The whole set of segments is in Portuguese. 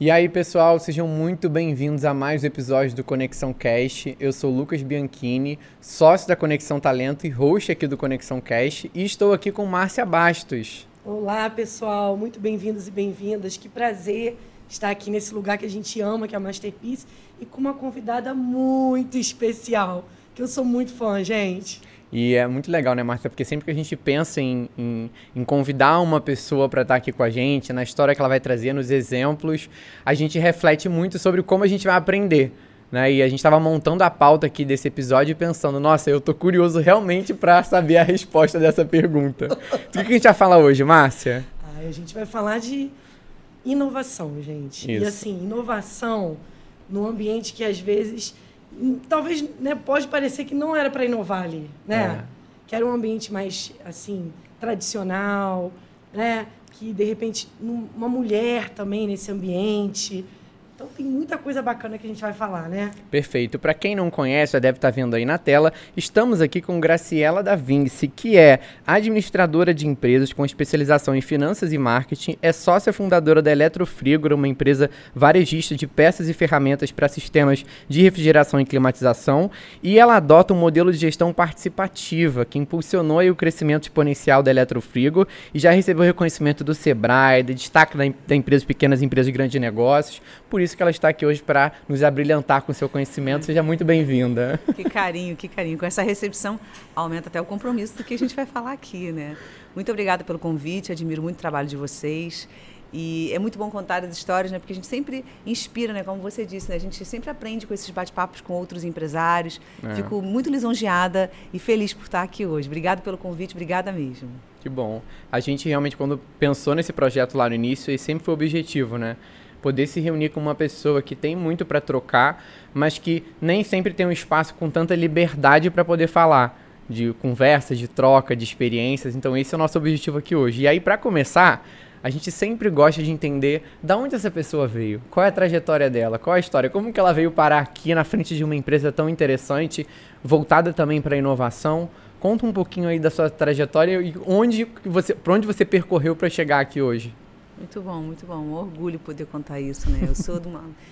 E aí, pessoal, sejam muito bem-vindos a mais um episódio do Conexão Cast. Eu sou Lucas Bianchini, sócio da Conexão Talento e host aqui do Conexão Cast, e estou aqui com Márcia Bastos. Olá, pessoal, muito bem-vindos e bem-vindas. Que prazer estar aqui nesse lugar que a gente ama, que é a Masterpiece, e com uma convidada muito especial, que eu sou muito fã, gente. E é muito legal, né, Marta? Porque sempre que a gente pensa em, em, em convidar uma pessoa para estar aqui com a gente, na história que ela vai trazer, nos exemplos, a gente reflete muito sobre como a gente vai aprender. Né? E a gente estava montando a pauta aqui desse episódio e pensando, nossa, eu tô curioso realmente para saber a resposta dessa pergunta. o que a gente vai falar hoje, Márcia? Ah, a gente vai falar de inovação, gente. Isso. E assim, inovação no ambiente que às vezes talvez né, pode parecer que não era para inovar ali, né? É. Que era um ambiente mais assim tradicional, né? Que de repente uma mulher também nesse ambiente então tem muita coisa bacana que a gente vai falar, né? Perfeito. Para quem não conhece, já deve estar tá vendo aí na tela, estamos aqui com Graciela da Vinci, que é administradora de empresas com especialização em finanças e marketing, é sócia fundadora da Eletrofrigor, uma empresa varejista de peças e ferramentas para sistemas de refrigeração e climatização, e ela adota um modelo de gestão participativa que impulsionou o crescimento exponencial da Eletrofrigo e já recebeu reconhecimento do Sebrae, de destaque da, da empresa pequenas empresas de grandes negócios. Por isso que ela está aqui hoje para nos abrilhantar com seu conhecimento. Seja muito bem-vinda. Que carinho, que carinho. Com essa recepção, aumenta até o compromisso do que a gente vai falar aqui, né? Muito obrigada pelo convite, admiro muito o trabalho de vocês. E é muito bom contar as histórias, né? Porque a gente sempre inspira, né? Como você disse, né? A gente sempre aprende com esses bate-papos com outros empresários. É. Fico muito lisonjeada e feliz por estar aqui hoje. Obrigada pelo convite, obrigada mesmo. Que bom. A gente realmente, quando pensou nesse projeto lá no início, esse sempre foi o objetivo, né? Poder se reunir com uma pessoa que tem muito para trocar, mas que nem sempre tem um espaço com tanta liberdade para poder falar de conversas, de troca, de experiências. Então esse é o nosso objetivo aqui hoje. E aí para começar, a gente sempre gosta de entender da onde essa pessoa veio, qual é a trajetória dela, qual é a história, como que ela veio parar aqui na frente de uma empresa tão interessante, voltada também para a inovação. Conta um pouquinho aí da sua trajetória e onde você, para onde você percorreu para chegar aqui hoje. Muito bom, muito bom. Um orgulho poder contar isso, né? Eu sou do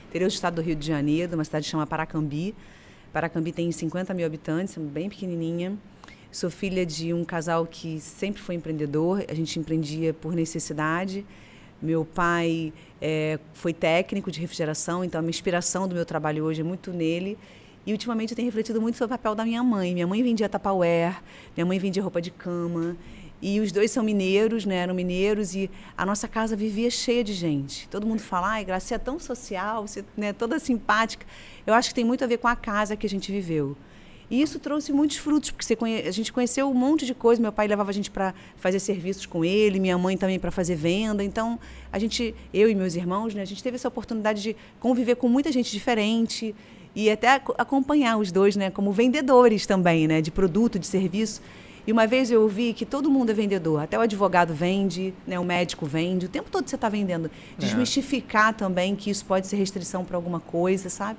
interior do estado do Rio de Janeiro, de uma cidade chamada Paracambi. Paracambi tem 50 mil habitantes, bem pequenininha. Sou filha de um casal que sempre foi empreendedor. A gente empreendia por necessidade. Meu pai é, foi técnico de refrigeração, então a minha inspiração do meu trabalho hoje é muito nele. E ultimamente eu tenho refletido muito sobre o papel da minha mãe. Minha mãe vendia tapauer, minha mãe vendia roupa de cama. E os dois são mineiros, né? Eram mineiros e a nossa casa vivia cheia de gente. Todo mundo fala, ai, Graça, você é tão social, você é né, toda simpática. Eu acho que tem muito a ver com a casa que a gente viveu. E isso trouxe muitos frutos, porque conhe... a gente conheceu um monte de coisa. Meu pai levava a gente para fazer serviços com ele, minha mãe também para fazer venda. Então, a gente, eu e meus irmãos, né, a gente teve essa oportunidade de conviver com muita gente diferente e até acompanhar os dois, né, como vendedores também, né, de produto, de serviço. E uma vez eu ouvi que todo mundo é vendedor, até o advogado vende, né, o médico vende, o tempo todo você está vendendo. É. Desmistificar é. também que isso pode ser restrição para alguma coisa, sabe?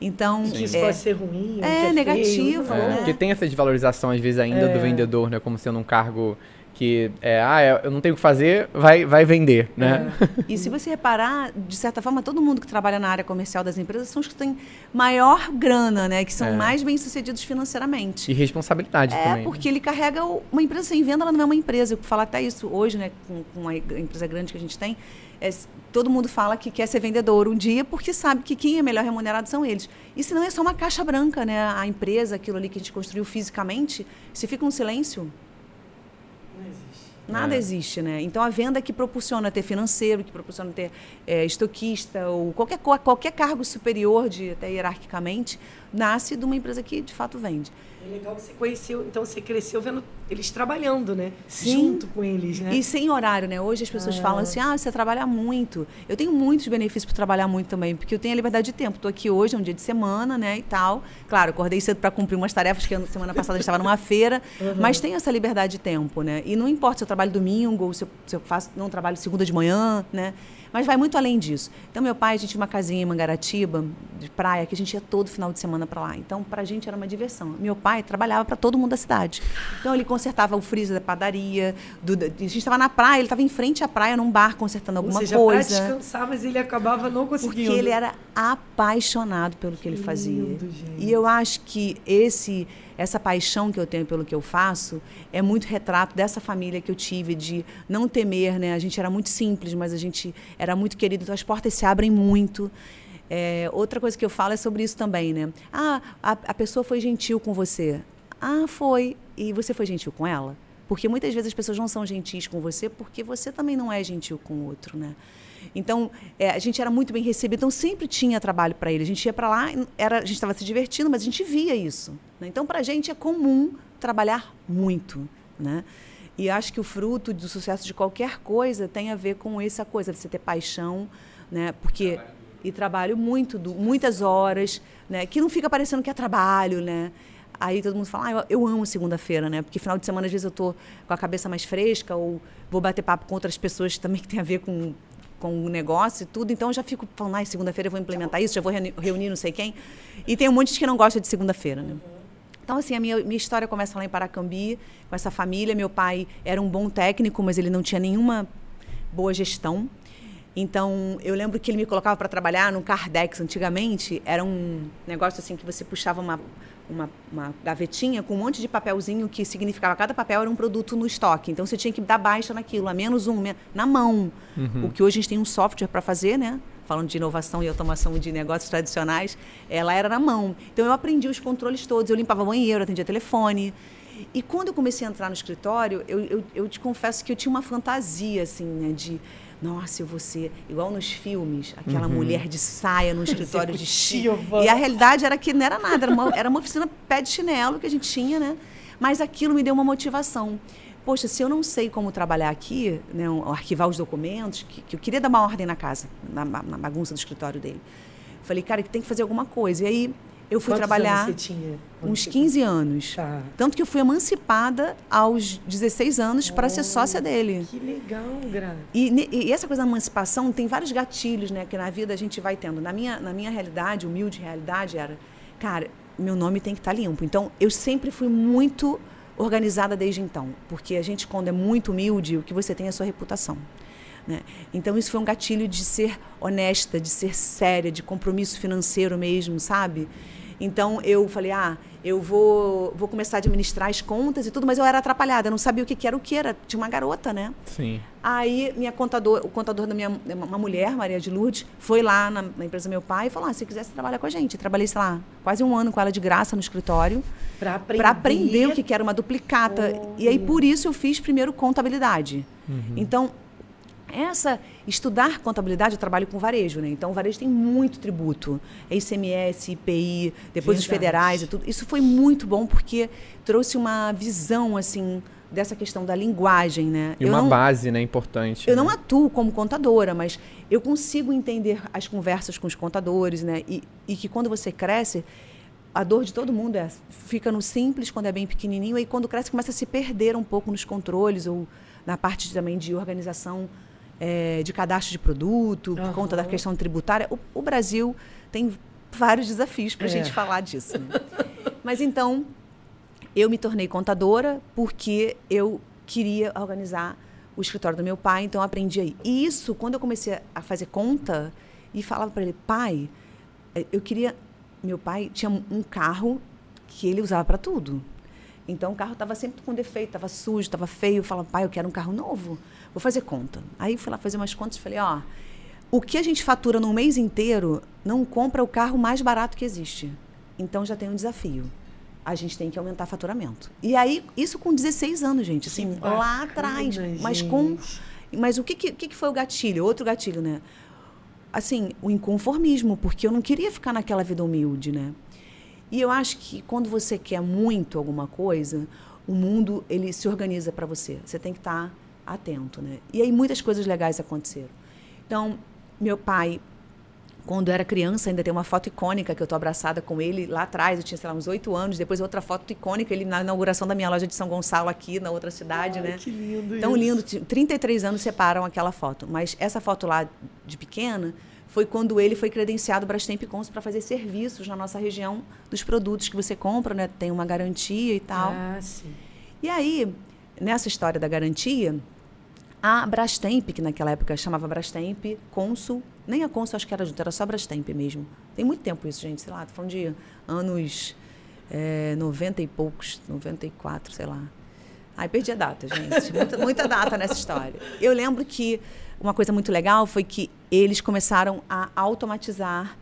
Então, que isso é, pode ser ruim, é, é negativo, feio, né? Porque tem essa desvalorização às vezes ainda do é. vendedor, né, como sendo um cargo que é, ah, é, eu não tenho o que fazer, vai, vai vender, né? É. E se você reparar, de certa forma, todo mundo que trabalha na área comercial das empresas são os que têm maior grana, né? Que são é. mais bem-sucedidos financeiramente. E responsabilidade é, também. É, porque ele carrega uma empresa sem venda, ela não é uma empresa. Eu falar até isso hoje, né, com, com a empresa grande que a gente tem, é, todo mundo fala que quer ser vendedor um dia porque sabe que quem é melhor remunerado são eles. E se não é só uma caixa branca, né? A empresa, aquilo ali que a gente construiu fisicamente, se fica um silêncio, Nada é. existe, né? Então a venda que proporciona ter financeiro, que proporciona ter é, estoquista ou qualquer, qualquer cargo superior, de, até hierarquicamente, nasce de uma empresa que de fato vende. É legal que você conheceu, então você cresceu vendo eles trabalhando, né? Sim. Junto com eles, né? E sem horário, né? Hoje as pessoas ah. falam assim: ah, você trabalha muito. Eu tenho muitos benefícios por trabalhar muito também, porque eu tenho a liberdade de tempo. Estou aqui hoje, é um dia de semana, né? E tal. Claro, acordei cedo para cumprir umas tarefas que semana passada estava numa feira, uhum. mas tenho essa liberdade de tempo, né? E não importa se eu trabalho trabalho domingo, ou se eu, se eu faço, não trabalho segunda de manhã, né? Mas vai muito além disso. Então, meu pai, a gente tinha uma casinha em Mangaratiba, de praia, que a gente ia todo final de semana para lá. Então, para a gente era uma diversão. Meu pai trabalhava para todo mundo da cidade. Então, ele consertava o freezer da padaria. Do, a gente estava na praia, ele estava em frente à praia, num bar, consertando alguma Ou seja, coisa. Para descansar, mas ele acabava não conseguindo. Porque ele era apaixonado pelo que, que ele fazia. Lindo, e eu acho que esse essa paixão que eu tenho pelo que eu faço é muito retrato dessa família que eu tive, de não temer, né? A gente era muito simples, mas a gente era muito querido, então as portas se abrem muito. É, outra coisa que eu falo é sobre isso também, né? Ah, a, a pessoa foi gentil com você. Ah, foi. E você foi gentil com ela? Porque muitas vezes as pessoas não são gentis com você porque você também não é gentil com o outro, né? Então, é, a gente era muito bem recebido, então sempre tinha trabalho para ele. A gente ia para lá, era, a gente estava se divertindo, mas a gente via isso. Né? Então, para a gente é comum trabalhar muito. Né? E acho que o fruto do sucesso de qualquer coisa tem a ver com essa coisa, você ter paixão, né? porque trabalho. e trabalho muito, do, muitas horas, né? que não fica parecendo que é trabalho, né? Aí todo mundo fala, ah, eu, amo segunda-feira, né? Porque final de semana, às vezes, eu tô com a cabeça mais fresca ou vou bater papo com outras pessoas também que tem a ver com com o negócio e tudo, então eu já fico falando, ai, segunda-feira eu vou implementar isso, já vou reunir não sei quem. E tem um monte de que não gosta de segunda-feira, né? Então, assim, a minha, minha história começa lá em Paracambi, com essa família. Meu pai era um bom técnico, mas ele não tinha nenhuma boa gestão. Então, eu lembro que ele me colocava para trabalhar no Cardex. Antigamente, era um negócio assim que você puxava uma, uma, uma, gavetinha com um monte de papelzinho que significava cada papel era um produto no estoque. Então você tinha que dar baixa naquilo, a menos um, na mão. Uhum. O que hoje a gente tem um software para fazer, né? Falando de inovação e automação de negócios tradicionais, ela era na mão. Então eu aprendi os controles todos. Eu limpava banheiro, atendia telefone. E quando eu comecei a entrar no escritório, eu, eu, eu te confesso que eu tinha uma fantasia, assim, né? De nossa, eu vou ser igual nos filmes, aquela uhum. mulher de saia no escritório de chique. E a realidade era que não era nada, era uma, era uma oficina pé de chinelo que a gente tinha, né? Mas aquilo me deu uma motivação. Poxa, se eu não sei como trabalhar aqui, né, arquivar os documentos, que, que, eu queria dar uma ordem na casa, na, na bagunça do escritório dele. Falei, cara, que tem que fazer alguma coisa. E aí eu fui Quantos trabalhar você tinha? uns 15 anos. Tá. Tanto que eu fui emancipada aos 16 anos oh, para ser sócia dele. Que legal, Gra. E, e, essa coisa da emancipação tem vários gatilhos, né, que na vida a gente vai tendo. Na minha, na minha realidade, humilde realidade, era, cara, meu nome tem que estar tá limpo. Então, eu sempre fui muito organizada desde então, porque a gente quando é muito humilde, o que você tem é a sua reputação. Né? Então, isso foi um gatilho de ser honesta, de ser séria, de compromisso financeiro mesmo, sabe? Então eu falei, ah, eu vou, vou começar a administrar as contas e tudo, mas eu era atrapalhada, eu não sabia o que, que era o que era. Tinha uma garota, né? Sim. Aí minha contador, o contador da minha uma mulher, Maria de Lourdes, foi lá na, na empresa do meu pai e falou: ah, se quisesse trabalhar com a gente. trabalhei, sei lá, quase um ano com ela de graça no escritório. Para aprender. aprender o que, que era uma duplicata. Oh. E aí, por isso, eu fiz primeiro contabilidade. Uhum. Então, essa estudar contabilidade, eu trabalho com varejo, né? Então, o varejo tem muito tributo, ICMS, IPI, depois Verdade. os federais e tudo. Isso foi muito bom porque trouxe uma visão assim dessa questão da linguagem, né? E eu uma não, base, né, importante. Eu né? não atuo como contadora, mas eu consigo entender as conversas com os contadores, né? E, e que quando você cresce, a dor de todo mundo é fica no simples quando é bem pequenininho e quando cresce começa a se perder um pouco nos controles ou na parte também de organização é, de cadastro de produto, por conta da questão tributária. O, o Brasil tem vários desafios para a é. gente falar disso. Né? Mas então, eu me tornei contadora porque eu queria organizar o escritório do meu pai, então eu aprendi aí. E isso, quando eu comecei a fazer conta e falava para ele, pai, é, eu queria. Meu pai tinha um carro que ele usava para tudo. Então o carro estava sempre com defeito, estava sujo, estava feio. Eu falava, pai, eu quero um carro novo. Vou fazer conta. Aí fui lá fazer umas contas e falei, ó, o que a gente fatura num mês inteiro não compra o carro mais barato que existe. Então já tem um desafio. A gente tem que aumentar faturamento. E aí, isso com 16 anos, gente. Assim, lá atrás. Gente. Mas com. Mas o que, que, que foi o gatilho? Outro gatilho, né? Assim, o inconformismo, porque eu não queria ficar naquela vida humilde, né? E eu acho que quando você quer muito alguma coisa, o mundo ele se organiza para você. Você tem que estar tá atento, né? E aí muitas coisas legais aconteceram. Então, meu pai quando eu era criança, ainda tem uma foto icônica que eu tô abraçada com ele lá atrás, eu tinha, sei lá, uns oito anos, depois outra foto icônica, ele na inauguração da minha loja de São Gonçalo aqui, na outra cidade, Ai, né? que lindo Tão isso. lindo, 33 anos separam aquela foto, mas essa foto lá de pequena foi quando ele foi credenciado Brastemp Cons para fazer serviços na nossa região dos produtos que você compra, né? Tem uma garantia e tal. Ah, sim. E aí, nessa história da garantia, a Brastemp, que naquela época chamava Brastemp, Consul, nem a Consul acho que era junto, era só Brastemp mesmo. Tem muito tempo isso, gente, sei lá, tô falando de anos é, 90 e poucos, 94, sei lá. Ai, perdi a data, gente. Muita, muita data nessa história. Eu lembro que uma coisa muito legal foi que eles começaram a automatizar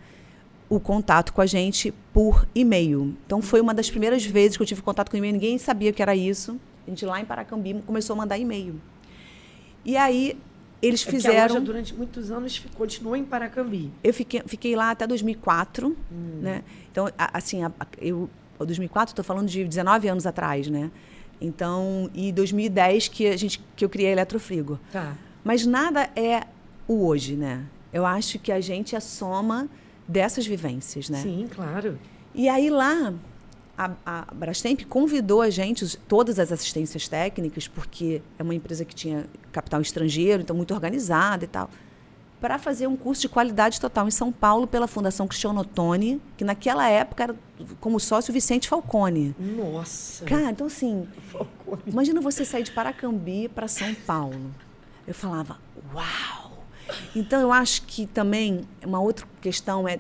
o contato com a gente por e-mail. Então foi uma das primeiras vezes que eu tive contato com e-mail, ninguém sabia que era isso. A gente lá em Paracambi começou a mandar e-mail. E aí eles É que a fizeram. loja, durante muitos anos, continuou em Paracambi. Eu fiquei, fiquei lá até 2004, Hum. né? Então, assim, eu, 2004, estou falando de 19 anos atrás, né? Então, e 2010 que a gente que eu criei a Eletrofrigo. Tá. Mas nada é o hoje, né? Eu acho que a gente é soma dessas vivências, né? Sim, claro. E aí lá, a, a Brastemp convidou a gente, todas as assistências técnicas, porque é uma empresa que tinha capital estrangeiro, então muito organizada e tal, para fazer um curso de qualidade total em São Paulo pela Fundação Cristiano Ottoni, que naquela época era como sócio Vicente Falcone. Nossa. Cara, então assim, Falcone. Imagina você sair de Paracambi para São Paulo. Eu falava, uau! Então eu acho que também uma outra questão é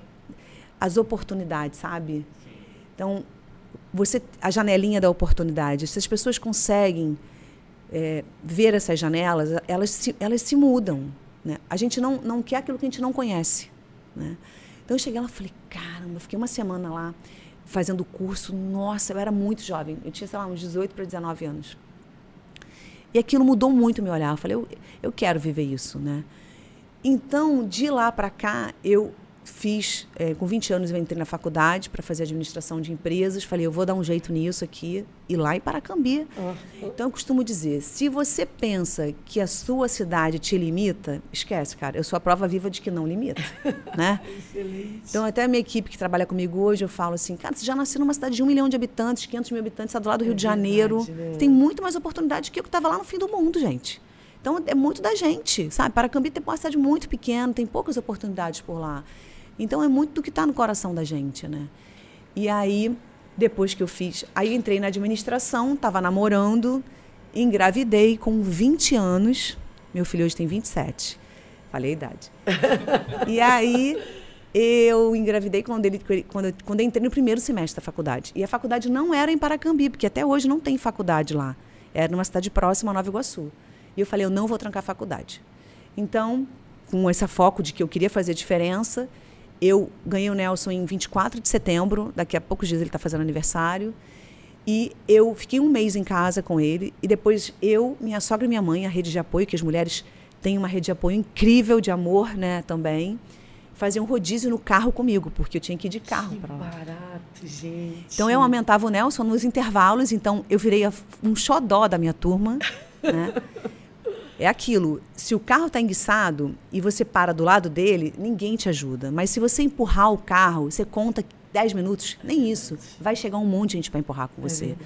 as oportunidades, sabe? Então, você a janelinha da oportunidade. Se as pessoas conseguem é, ver essas janelas, elas se, elas se mudam. Né? A gente não, não quer aquilo que a gente não conhece. Né? Então eu cheguei lá e falei, caramba, fiquei uma semana lá fazendo o curso. Nossa, eu era muito jovem. Eu tinha, sei lá, uns 18 para 19 anos. E aquilo mudou muito o meu olhar. Eu falei, eu, eu quero viver isso, né? Então, de lá para cá, eu fiz, eh, com 20 anos eu entrei na faculdade para fazer administração de empresas. Falei, eu vou dar um jeito nisso aqui. E lá em Paracambi. Então, eu costumo dizer, se você pensa que a sua cidade te limita, esquece, cara. Eu sou a prova viva de que não limita, né? Excelente. Então, até a minha equipe que trabalha comigo hoje, eu falo assim, cara, você já nasceu numa cidade de um milhão de habitantes, 500 mil habitantes, está do lado do É Rio de verdade, Janeiro. né? Tem muito mais oportunidade que eu que estava lá no fim do mundo, gente. Então, é muito da gente, sabe? Paracambi tem uma cidade muito pequena, tem poucas oportunidades por lá. Então, é muito do que está no coração da gente, né? E aí, depois que eu fiz... Aí, entrei na administração, estava namorando, engravidei com 20 anos. Meu filho hoje tem 27. Falei a idade. E aí eu engravidei quando, ele, quando, eu, quando eu entrei no primeiro semestre da faculdade. E a faculdade não era em Paracambi, porque até hoje não tem faculdade lá. Era numa cidade próxima, a Nova Iguaçu. E eu falei, eu não vou trancar a faculdade. Então, com esse foco de que eu queria fazer diferença, eu ganhei o Nelson em 24 de setembro, daqui a poucos dias ele está fazendo aniversário. E eu fiquei um mês em casa com ele. E depois eu, minha sogra e minha mãe, a rede de apoio, que as mulheres têm uma rede de apoio incrível de amor, né, também, faziam um rodízio no carro comigo, porque eu tinha que ir de carro Que para lá. barato, gente. Então eu aumentava o Nelson nos intervalos, então eu virei um xodó da minha turma. Né? É aquilo, se o carro está enguiçado e você para do lado dele, ninguém te ajuda. Mas se você empurrar o carro, você conta 10 minutos, nem isso. Vai chegar um monte de gente para empurrar com você.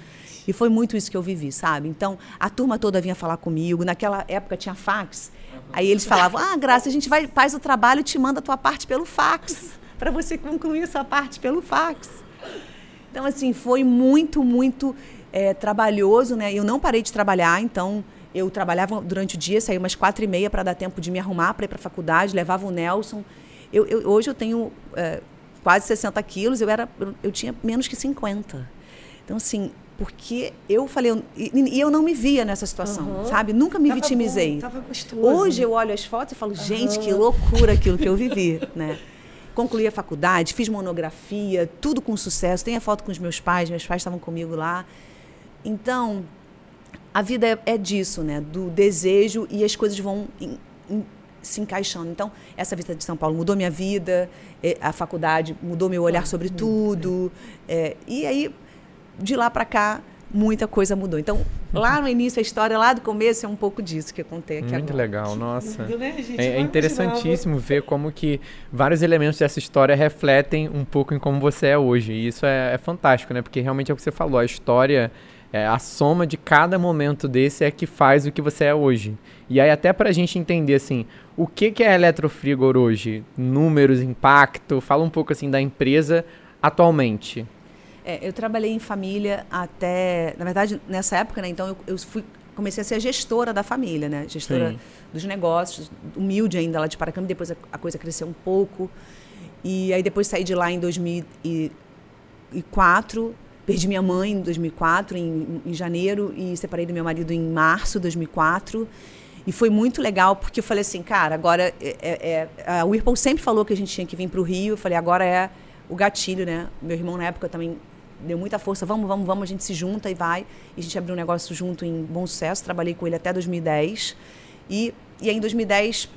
e foi muito isso que eu vivi, sabe? Então, a turma toda vinha falar comigo. Naquela época tinha fax. Aí eles falavam: "Ah, Graça, a gente vai faz o trabalho e te manda a tua parte pelo fax, para você concluir essa parte pelo fax". Então, assim, foi muito, muito é, trabalhoso, né? Eu não parei de trabalhar, então eu trabalhava durante o dia, saía umas quatro e meia para dar tempo de me arrumar para ir para a faculdade, levava o Nelson. Eu, eu- hoje eu tenho é, quase 60 quilos, eu, era, eu, eu tinha menos que 50. Então, assim, porque eu falei, eu- e, e eu não me via nessa situação, Aham. sabe? Nunca me Tava vitimizei. bom, tava gostoso. Hoje eu olho as fotos e falo, gente, que loucura aquilo que eu vivi, né? Concluí a faculdade, fiz monografia, tudo com sucesso. Tem a foto com os meus pais, meus pais estavam comigo lá. Então, a vida é, é disso, né? Do desejo e as coisas vão em- em- se encaixando. Então, essa visita de São Paulo mudou minha vida, eh, a faculdade mudou meu olhar sobre tudo. eh, e aí, de lá para cá, muita coisa mudou. Então, lá no início, a história lá do começo é um pouco disso que eu contei aqui Muito agora. legal, nossa. Né, é, é interessantíssimo ver como que vários elementos dessa história refletem um pouco em como você é hoje. E isso é, é fantástico, né? Porque realmente é o que você falou, a história, é, a soma de cada momento desse é que faz o que você é hoje. E aí até pra gente entender, assim, o que, que é a Eletrofrigor hoje? Números, impacto, fala um pouco, assim, da empresa atualmente. É, eu trabalhei em família até, na verdade, nessa época, né? Então eu, eu fui, comecei a ser a gestora da família, né? Gestora Sim. dos negócios, humilde ainda lá de Paracambi. Depois a, a, coisa cresceu um pouco e aí depois saí de lá em 2004. Perdi minha mãe em 2004, em, em janeiro, e separei do meu marido em março de 2004. E foi muito legal, porque eu falei assim, cara, agora. É, é, é a Whirlpool sempre falou que a gente tinha que vir para o Rio. Eu falei, agora é o gatilho, né? Meu irmão, na época, também deu muita força, vamos, vamos, vamos, a gente se junta e vai. E a gente abriu um negócio junto em bom sucesso, trabalhei com ele até 2010. E, e aí em 2010,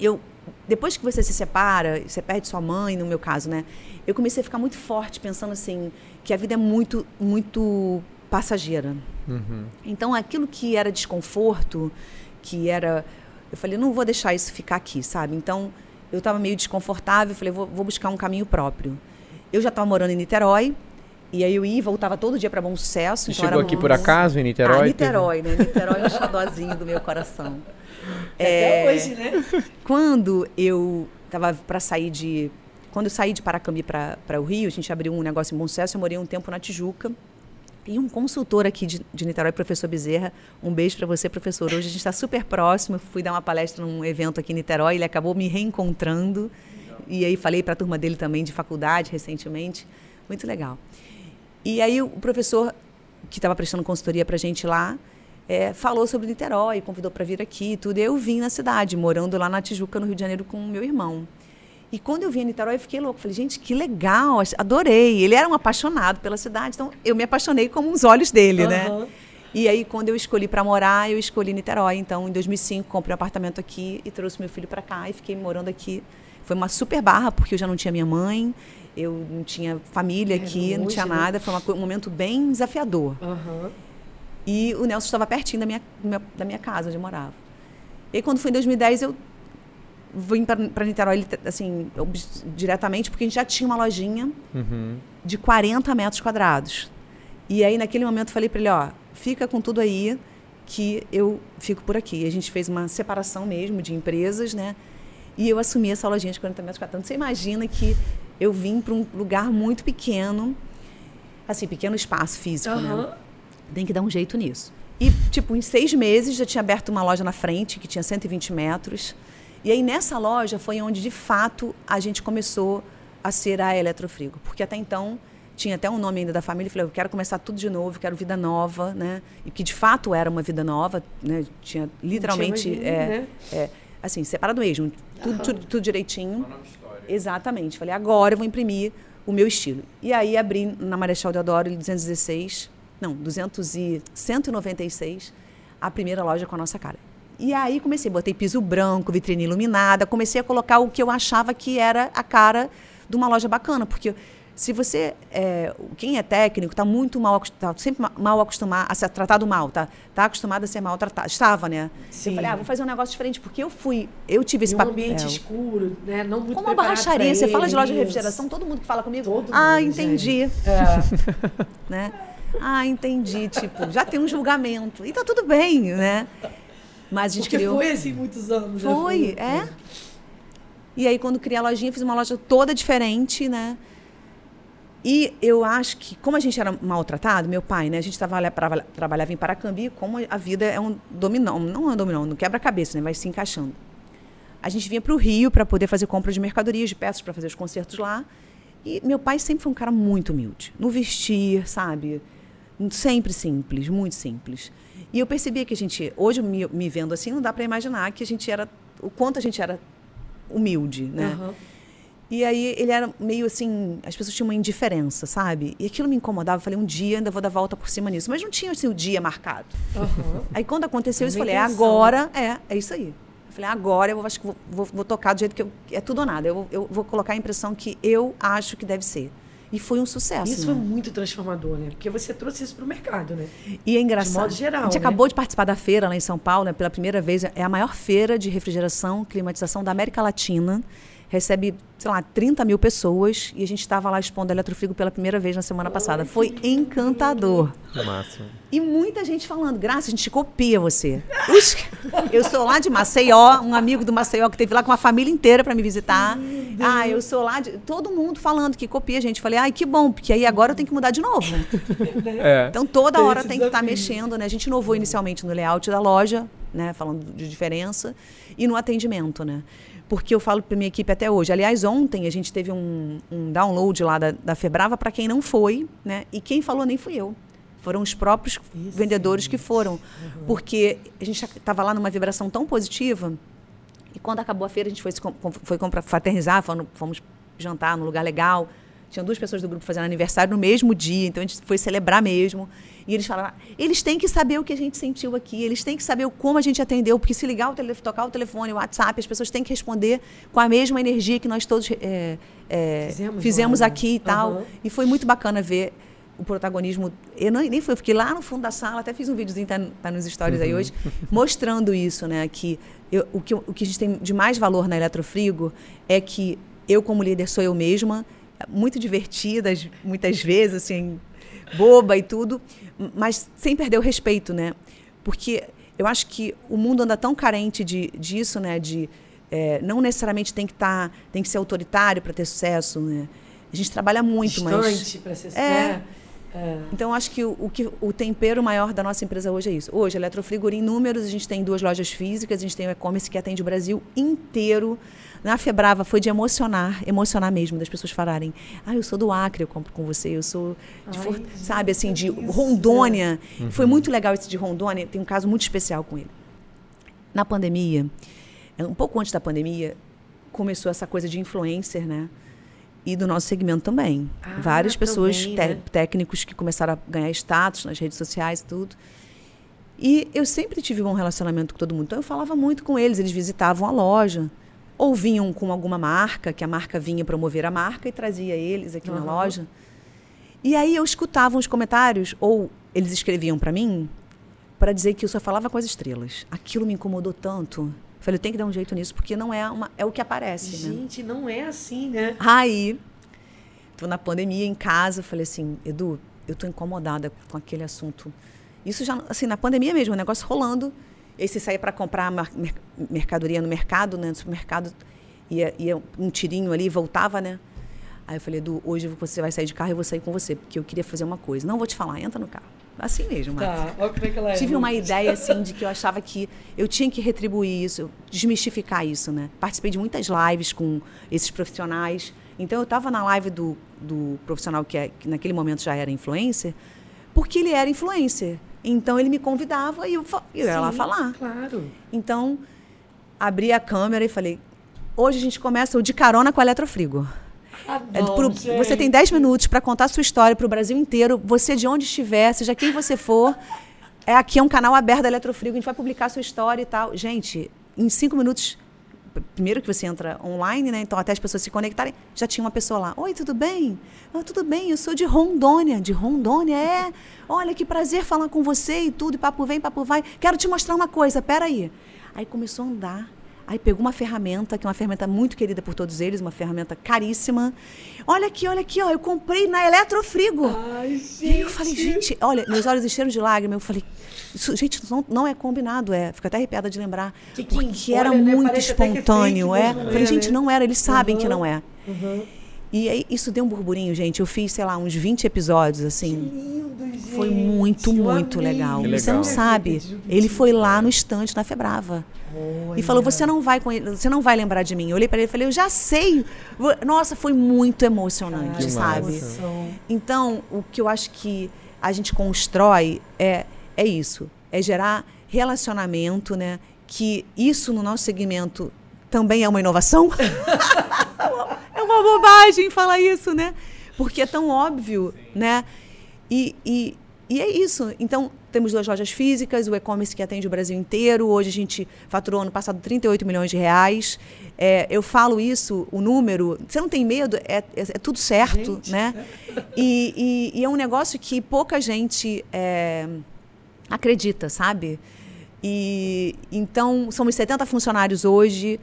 eu, depois que você se separa, você perde sua mãe, no meu caso, né? Eu comecei a ficar muito forte, pensando assim, que a vida é muito, muito passageira. Uhum. Então, aquilo que era desconforto, que era... Eu falei, não vou deixar isso ficar aqui, sabe? Então, eu estava meio desconfortável, falei, vou, vou buscar um caminho próprio. Eu já estava morando em Niterói, e aí eu ia e voltava todo dia para Bom Sucesso. Então chegou aqui por acaso em Niterói? Ah, Niterói, teve... né? Niterói é um xodózinho do meu coração. É, Até hoje, né? Quando eu estava para sair de... Quando eu saí de Paracambi para o Rio, a gente abriu um negócio em Bom Sucesso, eu morei um tempo na Tijuca. E um consultor aqui de, de Niterói, professor Bezerra, um beijo para você, professor. Hoje a gente está super próximo. fui dar uma palestra num evento aqui em Niterói, ele acabou me reencontrando. E aí falei para a turma dele também de faculdade recentemente. Muito legal. E aí o professor que estava prestando consultoria para a gente lá é, falou sobre Niterói, convidou para vir aqui e tudo. E eu vim na cidade, morando lá na Tijuca, no Rio de Janeiro, com o meu irmão. E quando eu vim a Niterói, eu fiquei louco. Falei, gente, que legal, adorei. Ele era um apaixonado pela cidade, então eu me apaixonei como os olhos dele, uhum. né? E aí, quando eu escolhi para morar, eu escolhi Niterói. Então, em 2005, comprei um apartamento aqui e trouxe meu filho para cá e fiquei morando aqui. Foi uma super barra, porque eu já não tinha minha mãe, eu não tinha família aqui, não tinha né? nada. Foi um momento bem desafiador. Uhum. E o Nelson estava pertinho da minha, da minha casa, onde eu morava. E quando foi em 2010, eu vim para Niterói assim, eu, diretamente, porque a gente já tinha uma lojinha uhum. de 40 metros quadrados. E aí, naquele momento, falei para ele: ó, fica com tudo aí, que eu fico por aqui. E a gente fez uma separação mesmo de empresas, né? E eu assumi essa lojinha de 40 metros quadrados. Então, você imagina que eu vim para um lugar muito pequeno, assim, pequeno espaço físico, uhum. né? Tem que dar um jeito nisso. E, tipo, em seis meses já tinha aberto uma loja na frente, que tinha 120 metros. E aí, nessa loja, foi onde, de fato, a gente começou a ser a Eletrofrigo. Porque até então, tinha até um nome ainda da família. Falei, eu quero começar tudo de novo, quero vida nova, né? E que, de fato, era uma vida nova, né? Tinha literalmente... Tinha é, né? é, assim, separado mesmo. Tudo, tudo, tudo direitinho. Exatamente. Falei, agora eu vou imprimir o meu estilo. E aí abri na Marechal Deodoro 216, não, 200 e 196, a primeira loja com a nossa cara. E aí comecei, botei piso branco, vitrine iluminada, comecei a colocar o que eu achava que era a cara de uma loja bacana, porque se você, é, quem é técnico, está muito mal, tá sempre mal acostumado a ser tratado mal, tá, tá acostumado a ser maltratado. Estava, né? Sim. Eu falei, ah, vou fazer um negócio diferente, porque eu fui, eu tive esse papel. um ambiente escuro, né? Não muito Como uma borracharia, você fala de loja de refrigeração, todo mundo que fala comigo, todo ah, mundo, entendi. É. né? Ah, entendi, tipo, já tem um julgamento. E tá tudo bem, né? Mas a gente Porque criou... foi assim muitos anos. Foi, foi, é. E aí, quando criei a lojinha, fiz uma loja toda diferente, né? E eu acho que, como a gente era maltratado, meu pai, né? A gente tava, pra, trabalhava em Paracambi, como a vida é um dominó, não é um dominó, não quebra-cabeça, né? Vai se encaixando. A gente vinha para o Rio para poder fazer compra de mercadorias, de peças para fazer os concertos lá. E meu pai sempre foi um cara muito humilde. No vestir, sabe? Sempre simples, muito simples. E eu percebia que a gente, hoje me, me vendo assim, não dá para imaginar que a gente era, o quanto a gente era humilde, né? Uhum. E aí ele era meio assim, as pessoas tinham uma indiferença, sabe? E aquilo me incomodava. Eu falei, um dia ainda vou dar volta por cima nisso. Mas não tinha assim, o dia marcado. Uhum. Aí quando aconteceu isso, eu falei, é agora, é, é isso aí. Eu falei, agora eu vou, acho que vou, vou, vou, tocar do jeito que eu, é tudo ou nada. Eu, eu vou colocar a impressão que eu acho que deve ser. E foi um sucesso. Isso né? foi muito transformador, né? Porque você trouxe isso para o mercado, né? E é engraçado. De modo geral. A gente né? acabou de participar da feira lá em São Paulo, né, pela primeira vez. É a maior feira de refrigeração, climatização da América Latina. Recebe, sei lá, 30 mil pessoas. E a gente estava lá expondo eletrofrigo pela primeira vez na semana passada. Foi encantador. Máximo. E muita gente falando, Graça, a gente copia você. Eu sou lá de Maceió, um amigo do Maceió que teve lá com a família inteira para me visitar. Ah, eu sou lá de. Todo mundo falando que copia a gente. Falei, ai, que bom, porque aí agora eu tenho que mudar de novo. É. Então toda Tem hora tem que estar desafio. mexendo, né? A gente inovou inicialmente no layout da loja, né? Falando de diferença, e no atendimento, né? Porque eu falo para minha equipe até hoje. Aliás, ontem a gente teve um, um download lá da, da Febrava para quem não foi, né? E quem falou nem fui eu. Foram os próprios vendedores que foram. Porque a gente estava lá numa vibração tão positiva. E quando acabou a feira, a gente foi, foi fraternizar, fomos, fomos jantar num lugar legal. Tinham duas pessoas do grupo fazendo aniversário no mesmo dia, então a gente foi celebrar mesmo. E eles falaram: eles têm que saber o que a gente sentiu aqui, eles têm que saber como a gente atendeu, porque se ligar o telefone, tocar o telefone, o WhatsApp, as pessoas têm que responder com a mesma energia que nós todos é, é, Fizemos fizemos, né? aqui e tal. Aham. E foi muito bacana ver o protagonismo. Eu não, nem fui, eu fiquei lá no fundo da sala, até fiz um videozinho, tá, tá nos stories aí hoje, mostrando isso, né? Que eu- o, que, o que a gente tem de mais valor na Eletrofrigo é que eu, como líder, sou eu mesma, muito divertida, muitas vezes, assim, boba e tudo, mas sem perder o respeito, né? Porque eu acho que o mundo anda tão carente de, disso, né? De é, não necessariamente tem que estar, tem que ser autoritário para ter sucesso, né? A gente trabalha muito, mas Distante para ser... É. né? É. então, acho que o, o que o tempero maior da nossa empresa hoje é isso. Hoje, Eletrofrigor, em números, a gente tem duas lojas físicas, a gente tem o e-commerce que atende o Brasil inteiro. Na Febrava foi de emocionar, emocionar mesmo, das pessoas falarem: ah, eu sou do Acre, eu compro com você, eu sou de, Ai, gente, sabe, assim, de isso, Rondônia. Foi muito legal esse de Rondônia, tem um caso muito especial com ele. Na pandemia, um pouco antes da pandemia, começou essa coisa de influencer, né? E do nosso segmento também. Ah, Várias pessoas, te- né? técnicos que começaram a ganhar status nas redes sociais e tudo. E eu sempre tive um bom relacionamento com todo mundo. Então eu falava muito com eles, eles visitavam a loja. Ou vinham com alguma marca, que a marca vinha promover a marca e trazia eles aqui na Aham. loja. E aí eu escutava os comentários, ou eles escreviam para mim, para dizer que eu só falava com as estrelas. Aquilo me incomodou tanto. Falei, eu tenho que dar um jeito nisso, porque não é, uma, é o que aparece. né? Gente, não é assim, né? Aí, tô na pandemia, em casa, falei assim, Edu, eu tô incomodada com aquele assunto. Isso já, assim, na pandemia mesmo, o negócio rolando. E aí você saía para comprar mercadoria no mercado, né, no supermercado, ia, ia um tirinho ali, voltava, né? Aí eu falei, Edu, hoje você vai sair de carro e eu vou sair com você, porque eu queria fazer uma coisa. Não vou te falar, entra no carro. Assim mesmo, Marcos. Tá, olha como é que ela é. Tive uma ideia, assim, de que eu achava que eu tinha que retribuir isso, desmistificar isso, né? Participei de muitas lives com esses profissionais. Então, eu estava na live do, do profissional que, é, que naquele momento já era influencer, porque ele era influencer. Então, ele me convidava e eu, eu ia lá Sim, falar. Claro. Então, abri a câmera e falei, hoje a gente começa o De Carona com a Eletrofrigo. É Adoro, pro- você tem 10 minutos para contar a sua história para o Brasil inteiro. Você de onde estiver, seja quem você for. É, aqui é um canal aberto da Eletrofrigo. A gente vai publicar a sua história e tal. Gente, em cinco minutos, primeiro que você entra online, né? Então até as pessoas se conectarem, já tinha uma pessoa lá. Oi, tudo bem? Ah, tudo bem, eu sou de Rondônia. De Rondônia, é? Olha, que prazer falar com você e tudo. E papo vem, papo vai. Quero te mostrar uma coisa, peraí. Aí começou a andar. Aí pegou uma ferramenta, que é uma ferramenta muito querida por todos eles, uma ferramenta caríssima. Olha aqui, olha aqui, ó, eu comprei na Eletrofrigo. Ai, E aí eu falei, gente, olha, meus olhos encheram de lágrimas. Eu falei, isso, gente, não, não é combinado, é. Fico até arrepiada de lembrar. Que quem porque olha, era né, muito parece que é espontâneo, é. Falei, é, gente, né? não era, eles sabem que Uhum. não é. Uhum. E aí isso deu um burburinho, gente. Eu fiz, sei lá, uns 20 episódios, assim. Lindo, gente. Foi muito, Eu muito legal. Que Você não legal. sabe. Ele foi lá no estante da Febrava. E falou: "Você não vai você não vai lembrar de mim". Eu olhei para ele e falei: "Eu já sei". Nossa, foi muito emocionante, Que sabe? Então, o que eu acho que a gente constrói é é isso, é gerar relacionamento, né? Que isso no nosso segmento também é uma inovação. uma bobagem falar isso, né? Porque é tão óbvio, né? E, e, e é isso. Então, temos duas lojas físicas, o e-commerce que atende o Brasil inteiro. Hoje a gente faturou ano passado 38 milhões de reais. É, eu falo isso, o número, você não tem medo, é, é, é tudo certo, gente, né? E, e, e, é um negócio que pouca gente é, acredita, sabe? E então somos 70 funcionários hoje.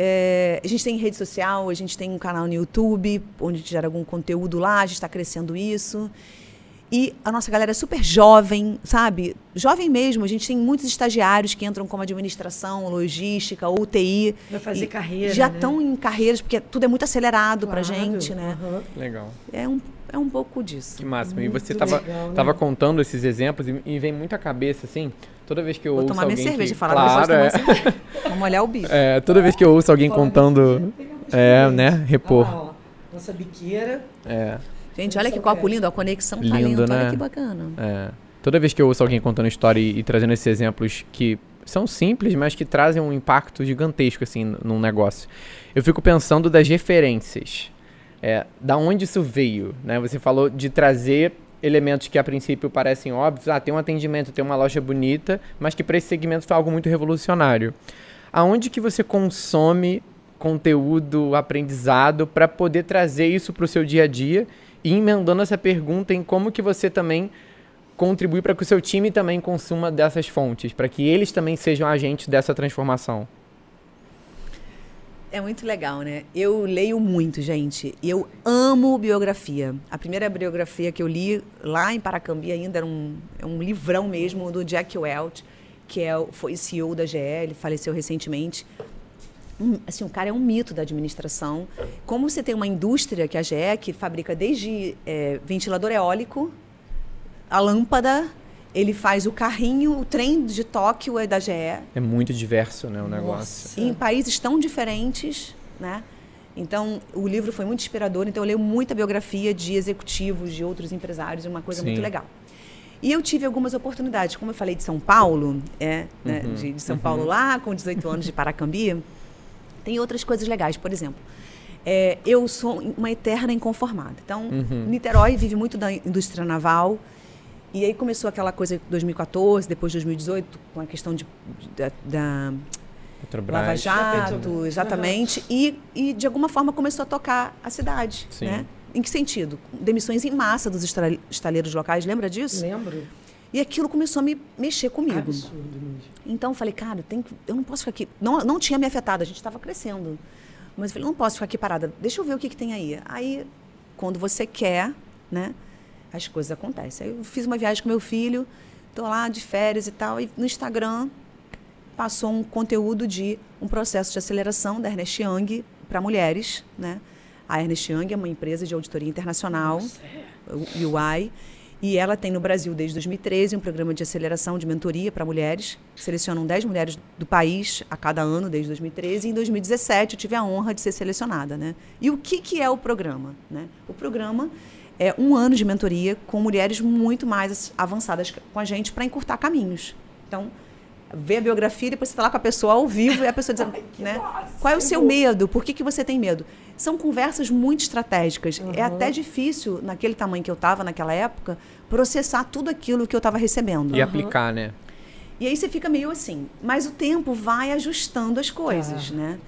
É, a gente tem rede social, a gente tem um canal no YouTube, onde a gente gera algum conteúdo lá, a gente está crescendo isso. E a nossa galera é super jovem, sabe? Jovem mesmo. A gente tem muitos estagiários que entram como administração, logística, UTI. Vai fazer carreira. Já estão né? em carreiras, porque tudo é muito acelerado claro. pra gente, né? Uhum. Legal. É um, é um pouco disso. Que máximo. Muito e você estava né? contando esses exemplos e, e, vem muito à cabeça, assim, toda vez que eu Vou ouço tomar alguém minha cerveja que... falar claro, é. Vamos olhar o bicho. É, toda vez que eu ouço alguém contando... É, né? Repor. Ah, nossa biqueira. É. Gente, olha que copo lindo, a conexão lindo, talento, né? olha que bacana. É. Toda vez que eu ouço alguém contando história e, e, trazendo esses exemplos que são simples, mas que trazem um impacto gigantesco, assim, num negócio, eu fico pensando das referências. É, da onde isso veio, né? Você falou de trazer elementos que a princípio parecem óbvios. Ah, tem um atendimento, tem uma loja bonita, mas que para esse segmento foi algo muito revolucionário. Aonde que você consome conteúdo, aprendizado para poder trazer isso para o seu dia a dia e emendando essa pergunta em como que você também contribui para que o seu time também consuma dessas fontes, para que eles também sejam agentes dessa transformação. É muito legal, né? Eu leio muito, gente. Eu amo biografia. A primeira biografia que eu li lá em Paracambi ainda era um, é um livrão mesmo do Jack Welch, que é, foi CEO da ele faleceu recentemente um, assim, o cara é um mito da administração. Como você tem uma indústria que é a GE, que fabrica desde é, ventilador eólico, a lâmpada, ele faz o carrinho, o trem de Tóquio é da GE. É muito diverso, né, o negócio. Em países tão diferentes, né? Então, o livro foi muito inspirador, então eu leio muita biografia de executivos, de outros empresários, é uma coisa Sim. muito legal. E eu tive algumas oportunidades, como eu falei de São Paulo, é, né, uhum. de, de, São uhum. Paulo lá, com 18 anos de Paracambi, tem outras coisas legais, por exemplo. É, eu sou uma eterna inconformada. Então, uhum. Niterói vive muito da indústria naval. E aí começou aquela coisa em 2014, depois de 2018, com a questão de, de da, da Petrobras. Lava Jato, exatamente. E, e, de alguma forma, começou a tocar a cidade. Sim. Né? Em que sentido? Demissões em massa dos estaleiros locais, lembra disso? Lembro. E aquilo começou a me mexer comigo. Absurdo mesmo. Então falei, cara, tem que, eu não posso ficar aqui. Não, não tinha me afetado, a gente estava crescendo. Mas eu falei, não posso ficar aqui parada. Deixa eu ver o que, que tem aí. Aí, quando você quer, né, as coisas acontecem. Aí eu fiz uma viagem com meu filho, estou lá de férias e tal, e no Instagram passou um conteúdo de um processo de aceleração da Ernest Young para mulheres, né? A Ernest Young é uma empresa de auditoria internacional, Nossa. UI, e ela tem no Brasil, desde 2013, um programa de aceleração de mentoria para mulheres. Selecionam 10 mulheres do país a cada ano, desde 2013. E em 2017 eu tive a honra de ser selecionada. Né? E o que, que é o programa? Né? O programa é um ano de mentoria com mulheres muito mais avançadas com a gente para encurtar caminhos. Então, ver a biografia e depois você falar com a pessoa ao vivo e a pessoa dizer, né? Qual é o seu medo? Por que, que você tem medo? são conversas muito estratégicas. Uhum. É até difícil, naquele tamanho que eu estava naquela época, processar tudo aquilo que eu estava recebendo. E uhum. aplicar, né? E aí você fica meio assim. Mas o tempo vai ajustando as coisas, né?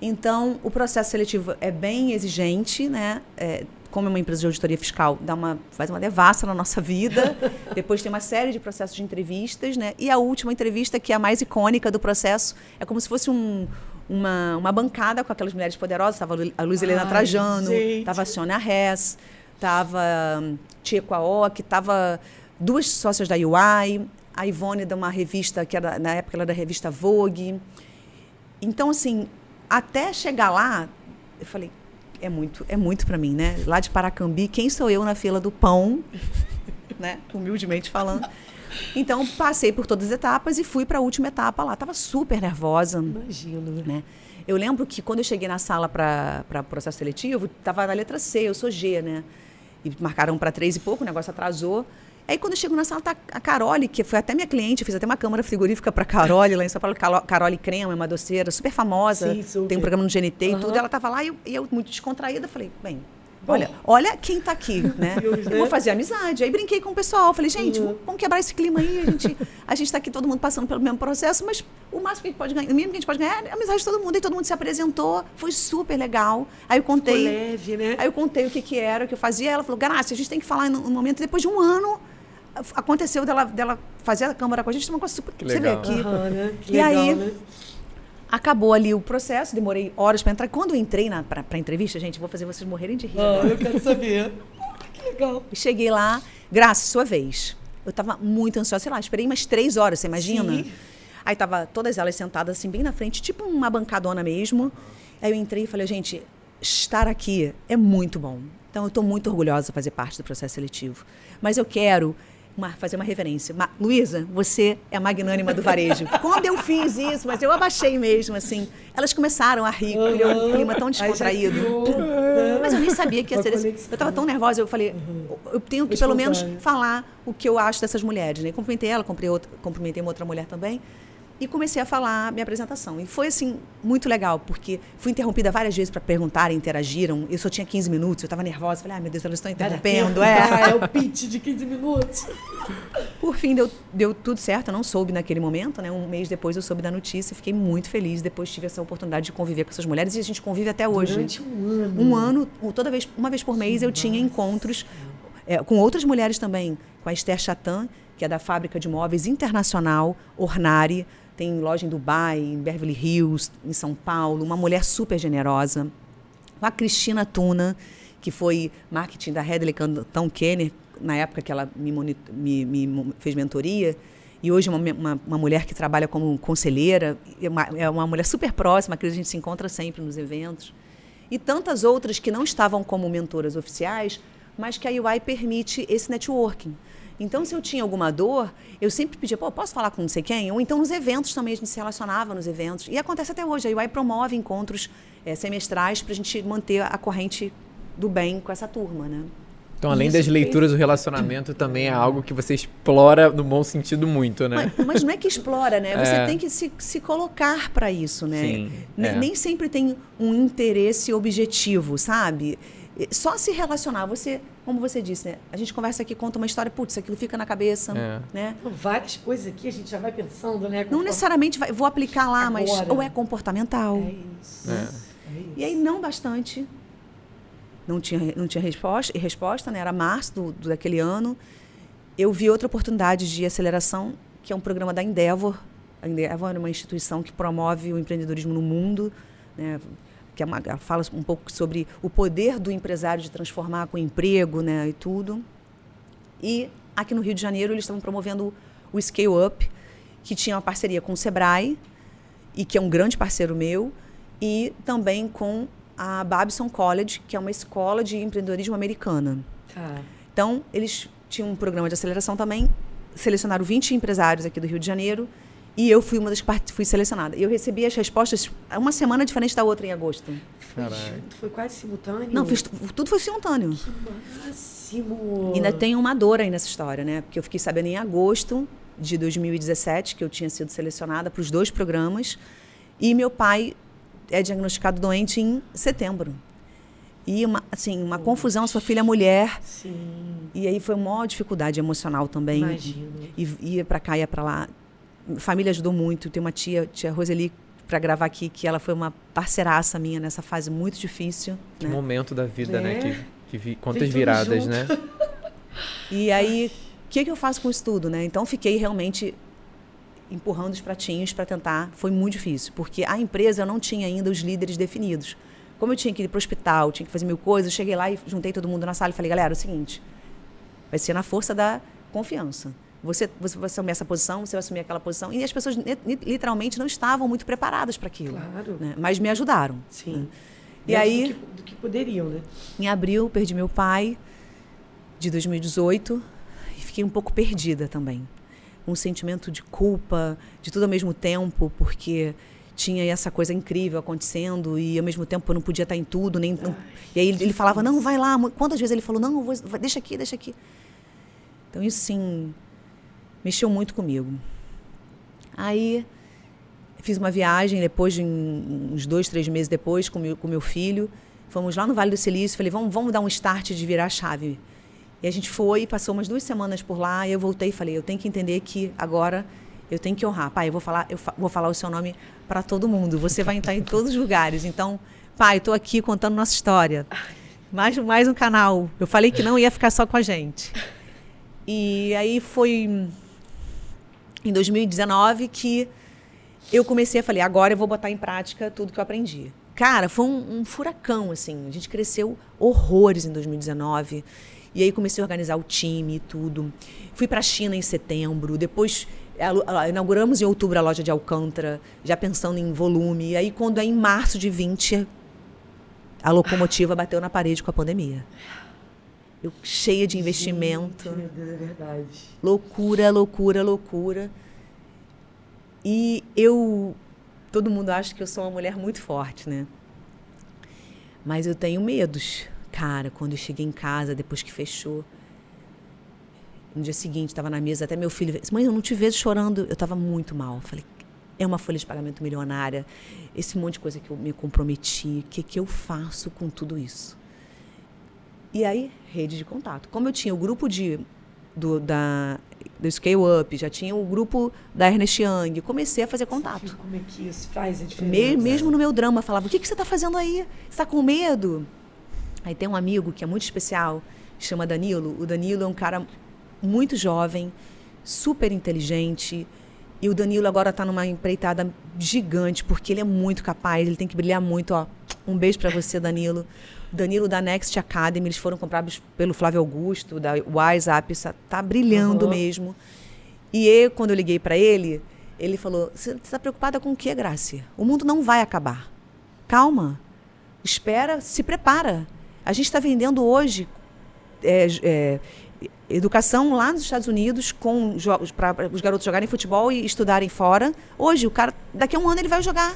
Então, o processo seletivo é bem exigente, né? É, como é uma empresa de auditoria fiscal, dá uma, faz uma devassa na nossa vida. Depois tem uma série de processos de entrevistas, né? E a última entrevista, que é a mais icônica do processo, é como se fosse um, uma, uma bancada com aquelas mulheres poderosas. Estava a Luiz Helena Ai, Trajano, estava a Sônia Hess, estava hum, Tia Quaoc, estava duas sócias da UI, a Ivone de uma revista que era na época ela era da revista Vogue. Então assim, até chegar lá, eu falei, é muito, é muito para mim, né? Lá de Paracambi, quem sou eu na fila do pão, né? Humildemente falando. Então, passei por todas as etapas e fui para a última etapa lá. Tava super nervosa. Imagino. Né? Eu lembro que quando eu cheguei na sala para processo seletivo, estava na letra C, eu sou G, né? E marcaram para três e pouco, o negócio atrasou. Aí quando eu chego na sala, tá a Carole, que foi até minha cliente, eu fiz até uma câmara frigorífica para Carole lá em São Paulo. Carole Crema, é uma doceira super famosa, Sim, super. tem um programa no GNT uhum. e tudo. Ela estava lá e eu, e eu, muito descontraída, falei, bem, Olha, olha quem está aqui, né? Deus, né? Vou fazer amizade. Aí brinquei com o pessoal. Falei, gente, uhum. vamos quebrar esse clima aí. A gente a está aqui, todo mundo passando pelo mesmo processo, mas o máximo que a gente pode ganhar, o mínimo que a gente pode ganhar é a amizade de todo mundo. E todo mundo se apresentou. Foi super legal. Aí eu contei. Ficou leve, né? Aí eu contei o que, que era, o que eu fazia. Ela falou, Graça, a gente tem que falar no momento, depois de um ano aconteceu dela, dela fazer a câmara com a gente, uma coisa super. Que você vê aqui. Uhum, né? e legal, aí. Né? Acabou ali o processo, demorei horas para entrar. Quando eu entrei para a entrevista, gente, vou fazer vocês morrerem de rir. Ah, eu quero saber. que legal. Cheguei lá, graças, sua vez. Eu estava muito ansiosa, sei lá, esperei umas três horas, você imagina? Sim. Aí tava todas elas sentadas assim, bem na frente, tipo uma bancadona mesmo. Aí eu entrei e falei, gente, estar aqui é muito bom. Então eu estou muito orgulhosa de fazer parte do processo seletivo. Mas eu quero uma, fazer uma reverência. Luísa, você é a magnânima do varejo. Quando eu fiz isso, mas eu abaixei mesmo, assim, elas começaram a rir, uhum. criou um clima tão descontraído. Mas eu nem sabia que ia ser esse. Eu estava tão nervosa, eu falei, uhum. eu tenho que pelo menos falar o que eu acho dessas mulheres. Né? Cumprimentei ela, cumprimentei uma outra mulher também e comecei a falar minha apresentação. E foi, assim, muito legal, porque fui interrompida várias vezes para perguntar, interagiram. Eu só tinha 15 minutos, eu estava nervosa. Falei, ai, meu Deus, elas estão interrompendo. É. é o pitch de 15 minutos. Por fim, deu, deu tudo certo. Eu não soube naquele momento, né? Um mês depois eu soube da notícia. Fiquei muito feliz. Depois tive essa oportunidade de conviver com essas mulheres. E a gente convive até hoje. Durante um ano. Um ano, toda vez, uma vez por mês, eu tinha encontros é, com outras mulheres também. Com a Esther Chatan, que é da fábrica de móveis internacional, Ornari tem loja em Dubai, em Beverly Hills, em São Paulo, uma mulher super generosa. A Cristina Tuna, que foi marketing da Hedley Cantão Kenner, na época que ela me, me, me fez mentoria, e hoje uma, uma, uma, mulher que trabalha como conselheira, é uma, é uma mulher super próxima, que a gente se encontra sempre nos eventos. E tantas outras que não estavam como mentoras oficiais, mas que a UI permite esse networking. Então, se eu tinha alguma dor, eu sempre pedia, pô, posso falar com não sei quem? Ou então nos eventos também, a gente se relacionava nos eventos. E acontece até hoje. A UI promove encontros é, semestrais para a gente manter a corrente do bem com essa turma, né? Então, além Isso das leituras, o relacionamento também é algo que você explora no bom sentido muito, né? Mas, mas não é que explora, né? Você é. tem que se, se colocar para isso, né? Sim, é. Nem sempre tem um interesse objetivo, sabe? Só se relacionar, você, como você disse, né? A gente conversa aqui, conta uma história, putz, aquilo fica na cabeça, é. né? Várias coisas aqui a gente já vai pensando, né? Não necessariamente vai, vou aplicar lá, Agora. mas ou é comportamental. É isso. É. é isso. E aí não bastante. Não tinha, não tinha resposta, resposta, né? Era março do, do, daquele ano. Eu vi outra oportunidade de aceleração, que é um programa da Endeavor. A Endeavor é uma instituição que promove o empreendedorismo no mundo, né? Que é uma, fala um pouco sobre o poder do empresário de transformar com emprego né, e tudo. E aqui no Rio de Janeiro eles estavam promovendo o Scale Up, que tinha uma parceria com o Sebrae, e que é um grande parceiro meu, e também com a Babson College, que é uma escola de empreendedorismo americana. Tá. Então, eles tinham um programa de aceleração também, selecionaram 20 empresários aqui do Rio de Janeiro, e eu fui uma das que fui selecionada. E eu recebi as respostas uma semana diferente da outra em agosto. Caralho. Foi quase simultâneo? Não, fiz, tudo foi simultâneo. Que máximo! E ainda tem uma dor aí nessa história, né? Porque eu fiquei sabendo em agosto de 2017 que eu tinha sido selecionada para os dois programas. E meu pai é diagnosticado doente em setembro. E uma, assim, uma confusão, sua filha é mulher. Sim. E aí foi uma maior dificuldade emocional também. Imagino. E ia para cá, ia para lá família ajudou muito. Tem uma tia, tia Roseli, para gravar aqui, que ela foi uma parceiraça minha nessa fase muito difícil. Que né? momento da vida, é. né? Que, que vi, quantas viradas, junto. né? E aí, o que, que eu faço com isso tudo, né? Então, fiquei realmente empurrando os pratinhos para tentar. Foi muito difícil, porque a empresa não tinha ainda os líderes definidos. Como eu tinha que ir para o hospital, tinha que fazer mil coisas, eu cheguei lá e juntei todo mundo na sala e falei, galera, é o seguinte, vai ser na força da confiança. Você, você vai assumir essa posição, você vai assumir aquela posição. E as pessoas literalmente não estavam muito preparadas para aquilo. Claro. Né? Mas me ajudaram. Sim. Né? E aí. Do que, do que poderiam, né? Em abril, perdi meu pai, de 2018, e fiquei um pouco perdida também. Um sentimento de culpa, de tudo ao mesmo tempo, porque tinha essa coisa incrível acontecendo e ao mesmo tempo eu não podia estar em tudo nem não... e aí ele, ele, falava não vai lá quantas vezes ele falou não vou, deixa aqui deixa aqui então isso sim mexeu muito comigo. Aí fiz uma viagem depois de uns dois, três meses depois com meu, com meu filho Fomos lá no Vale do Silício, falei, vamos, vamos dar um start de virar a chave. E a gente foi, passou umas duas semanas por lá, e eu voltei e falei, eu tenho que entender que agora eu tenho que honrar. Pai, eu vou falar, eu fa vou falar o seu nome para todo mundo. Você vai entrar em todos os lugares. Então, pai, estou aqui contando nossa história. Mais, mais um canal. Eu falei que não ia ficar só com a gente. E aí foi em 2019 que eu comecei a falei, agora eu vou botar em prática tudo que eu aprendi. Cara, foi um, um furacão, assim. A gente cresceu horrores em 2019. E aí comecei a organizar o time e tudo. Fui para a China em setembro. Depois inauguramos em outubro a loja de Alcântara, já pensando em volume. E aí, quando é em março de 20, a locomotiva bateu na parede com a pandemia. Eu cheia de investimento. Gente, meu Deus, é verdade. Loucura, loucura, loucura. E eu. Todo mundo acha que eu sou uma mulher muito forte, né? Mas eu tenho medos. Cara, quando eu cheguei em casa, depois que fechou, no dia seguinte, estava na mesa, até meu filho disse, mãe, eu não te vejo chorando. Eu estava muito mal. Falei, é uma folha de pagamento milionária, esse monte de coisa que eu me comprometi, o que, que eu faço com tudo isso? E aí, rede de contato. Como eu tinha o grupo de, do, da, do Scale Up, já tinha o grupo da Ernest Young, comecei a fazer contato. Como é que isso faz a diferença? Me, mesmo no meu drama, falava, o que, que você está fazendo aí? Você está com medo? Aí tem um amigo que é muito especial, chama Danilo. O Danilo é um cara muito jovem, super inteligente. E o Danilo agora está numa empreitada gigante, porque ele é muito capaz, ele tem que brilhar muito. Ó. Um beijo para você, Danilo. Danilo da Next Academy, eles foram comprados pelo Flávio Augusto, da WhatsApp, está brilhando uhum. mesmo. E eu, quando eu liguei para ele, ele falou: Você está preocupada com o que, Gracia? O mundo não vai acabar. Calma, espera, se prepara. A gente está vendendo hoje é, é, educação lá nos Estados Unidos com para os garotos jogarem futebol e estudarem fora. Hoje, o cara, daqui a um ano ele vai jogar.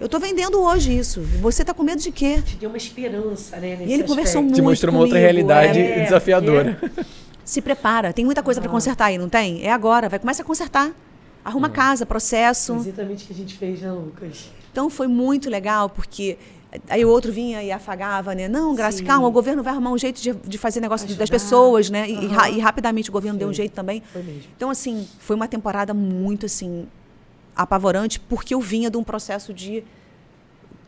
Eu estou vendendo hoje isso. Você está com medo de quê? Te deu uma esperança, né? e ele conversou muito Te mostrou uma outra realidade é, desafiadora. É. Se prepara. Tem muita coisa ah. para consertar aí, não tem? É agora. Vai começar a consertar. Arruma ah. casa, processo. Exatamente o que a gente fez, né, Lucas? Então foi muito legal, porque Aí o outro vinha e afagava, né? Não, Graça, calma, o governo vai arrumar um jeito de, de fazer negócio Ajudar. das pessoas, né? E, uhum. e, rapidamente o governo Sim. deu um jeito também. Foi mesmo. Então, assim, foi uma temporada muito, assim, apavorante, porque eu vinha de um processo de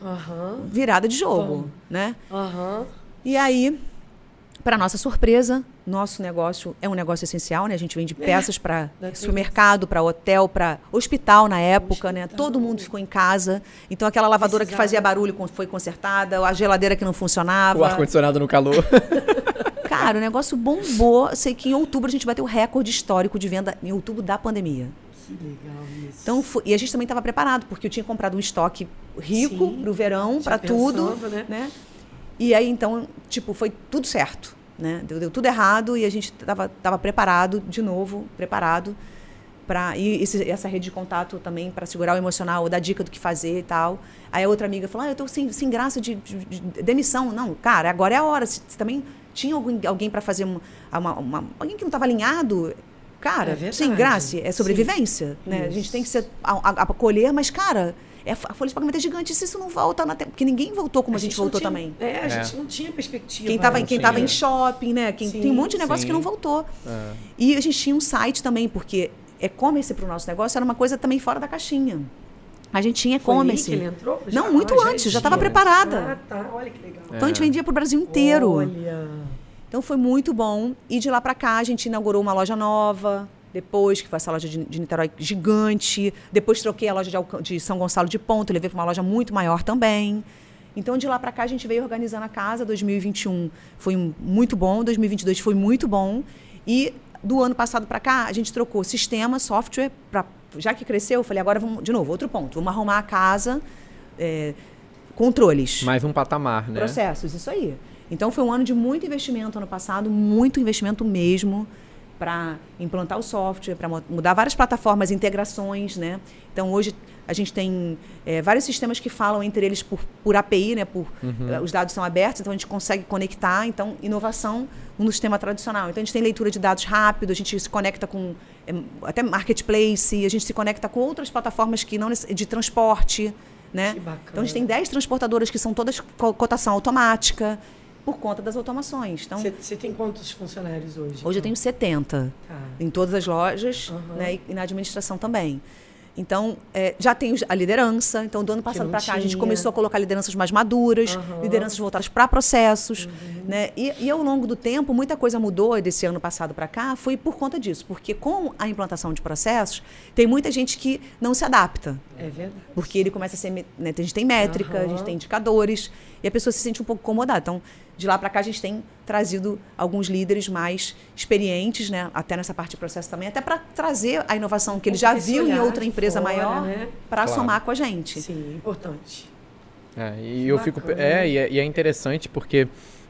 uhum. virada de jogo, né? Uhum. E aí, para nossa surpresa, nosso negócio é um negócio essencial, né? A gente vende é, peças para supermercado, para hotel, para hospital na época, né? hospital. né? Todo mundo ficou em casa. Então aquela lavadora Precisava. que fazia barulho foi consertada, a geladeira que não funcionava. O ar condicionado no calor. Cara, o negócio bombou. Sei que em outubro a gente bateu o recorde histórico de venda em outubro da pandemia. Que legal isso. Então, foi, e a gente também estava preparado, porque eu tinha comprado um estoque rico para o verão, para tudo, né? né? E aí, então, tipo, foi tudo certo. Né? Deu, deu tudo errado e a gente estava tava preparado, de novo, preparado para e esse, essa rede de contato também para segurar o emocional, dar dica do que fazer e tal. Aí a outra amiga falou: ah, eu estou sem, sem graça de, de, de, demissão. Não, cara, agora é a hora. Você também tinha alguém, alguém para fazer uma, uma, uma, alguém que não estava alinhado. Cara, é sem graça, é sobrevivência. Né? A gente tem que ser, a, a, a acolher, mas, cara, é, a folha de pagamento é gigante. Se isso não volta na Porque ninguém voltou como a, a gente, gente voltou tinha, também. É, a gente é. não tinha perspectiva. Quem estava quem tava em shopping, né? Quem, sim, tem um monte de negócio sim. que não voltou. É. E a gente tinha um site também, porque e-commerce para o nosso negócio era uma coisa também fora da caixinha. A gente tinha e-commerce. ele entrou? Já, não, muito já antes, já estava preparada. Ah, tá. Olha que legal. Então a gente vendia para o Brasil inteiro. Olha. Então foi muito bom. E de lá para cá a gente inaugurou uma loja nova, depois, que foi essa loja de, de Niterói gigante. Depois troquei a loja de, de São Gonçalo de Ponto, levei para uma loja muito maior também. Então, de lá para cá, a gente veio organizando a casa. 2021 foi muito bom, 2022 foi muito bom. E do ano passado para cá, a gente trocou sistema, software, pra, já que cresceu, eu falei, agora vamos, de novo, outro ponto, vamos arrumar a casa, é, controles. Mais um patamar, né? Processos, isso aí. Então, foi um ano de muito investimento ano passado, muito investimento mesmo para implantar o software, para mudar várias plataformas, integrações, né? Então hoje a gente tem é, vários sistemas que falam entre eles por, por API, né? Por uhum. os dados são abertos, então a gente consegue conectar. Então inovação no sistema tradicional. Então a gente tem leitura de dados rápido, a gente se conecta com até marketplace, a gente se conecta com outras plataformas que não de transporte Né? Então a gente tem 10 transportadoras que são todas cotação automática por conta das automações. Então, você tem quantos funcionários hoje? Hoje então? eu tenho 70 tá. em todas as lojas uhum. né, e na administração também. Então, é, já tem a liderança. Então, do ano passado para cá, a gente começou a colocar lideranças mais maduras, uhum. lideranças voltadas para processos. Uhum. Né? E, e, ao longo do tempo, muita coisa mudou desse ano passado para cá, foi por conta disso. Porque com a implantação de processos, tem muita gente que não se adapta. É verdade. Porque ele começa a ser. Né, a gente tem métrica, uhum. a gente tem indicadores, e a pessoa se sente um pouco incomodada. Então, de lá para cá a gente tem trazido alguns líderes mais experientes, né, até nessa parte de processo também, até para trazer a inovação que ele já viu em outra empresa fora, maior né? para claro. somar com a gente. Sim, importante. É, e eu fico é, e é, e é interessante porque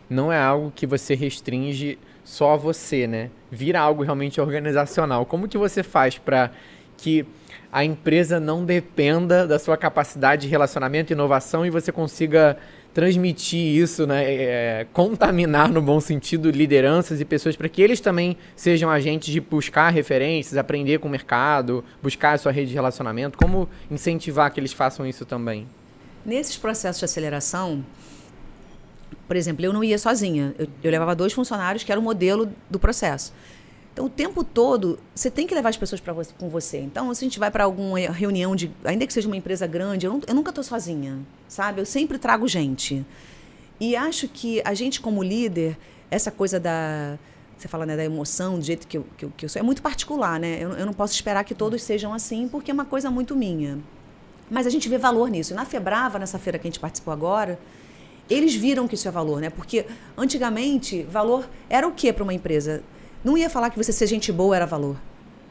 não é algo que você restringe só a você, né? Vira algo realmente organizacional. Como que você faz para que a empresa não dependa da sua capacidade de relacionamento e inovação e você consiga transmitir isso, né, é, é, contaminar no bom sentido lideranças e pessoas para que eles também sejam agentes de buscar referências, aprender com o mercado, buscar a sua rede de relacionamento. Como incentivar que eles façam isso também? Nesses processos de aceleração, por exemplo, eu não ia sozinha. Eu, eu levava dois funcionários que era o modelo do processo. Então, o tempo todo, você tem que levar as pessoas você, com você. Então, se a gente vai para alguma reunião, de, ainda que seja uma empresa grande, eu, não, eu nunca estou sozinha, sabe? Eu sempre trago gente. E acho que a gente, como líder, essa coisa da. Você fala né, da emoção, do jeito que eu, que eu, que eu sou, é muito particular, né? Eu, eu não posso esperar que todos sejam assim, porque é uma coisa muito minha. Mas a gente vê valor nisso. Na Febrava, nessa feira que a gente participou agora, eles viram que isso é valor, né? Porque antigamente, valor era o que para uma empresa? Não ia falar que você ser gente boa era valor,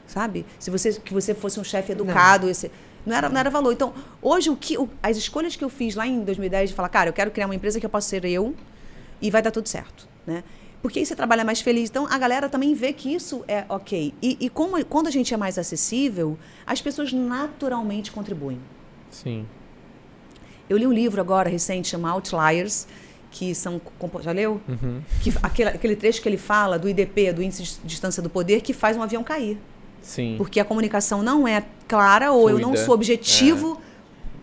sabe? Se você que você fosse um chefe educado, não. Esse, não era, não era valor. Então, hoje, o que, o, as escolhas que eu fiz lá em 2010 de falar, cara, eu quero criar uma empresa que eu possa ser eu e vai dar tudo certo, né? Porque aí você trabalha mais feliz. Então, a galera também vê que isso é ok. E, e como, quando a gente é mais acessível, as pessoas naturalmente contribuem. Sim. Eu li um livro agora, recente, chama Outliers, que são. Já leu? Uhum. Que, aquele, aquele trecho que ele fala do IDP, do Índice de Distância do Poder, que faz um avião cair. Sim. Porque a comunicação não é clara ou Fluida. eu não sou objetivo. É.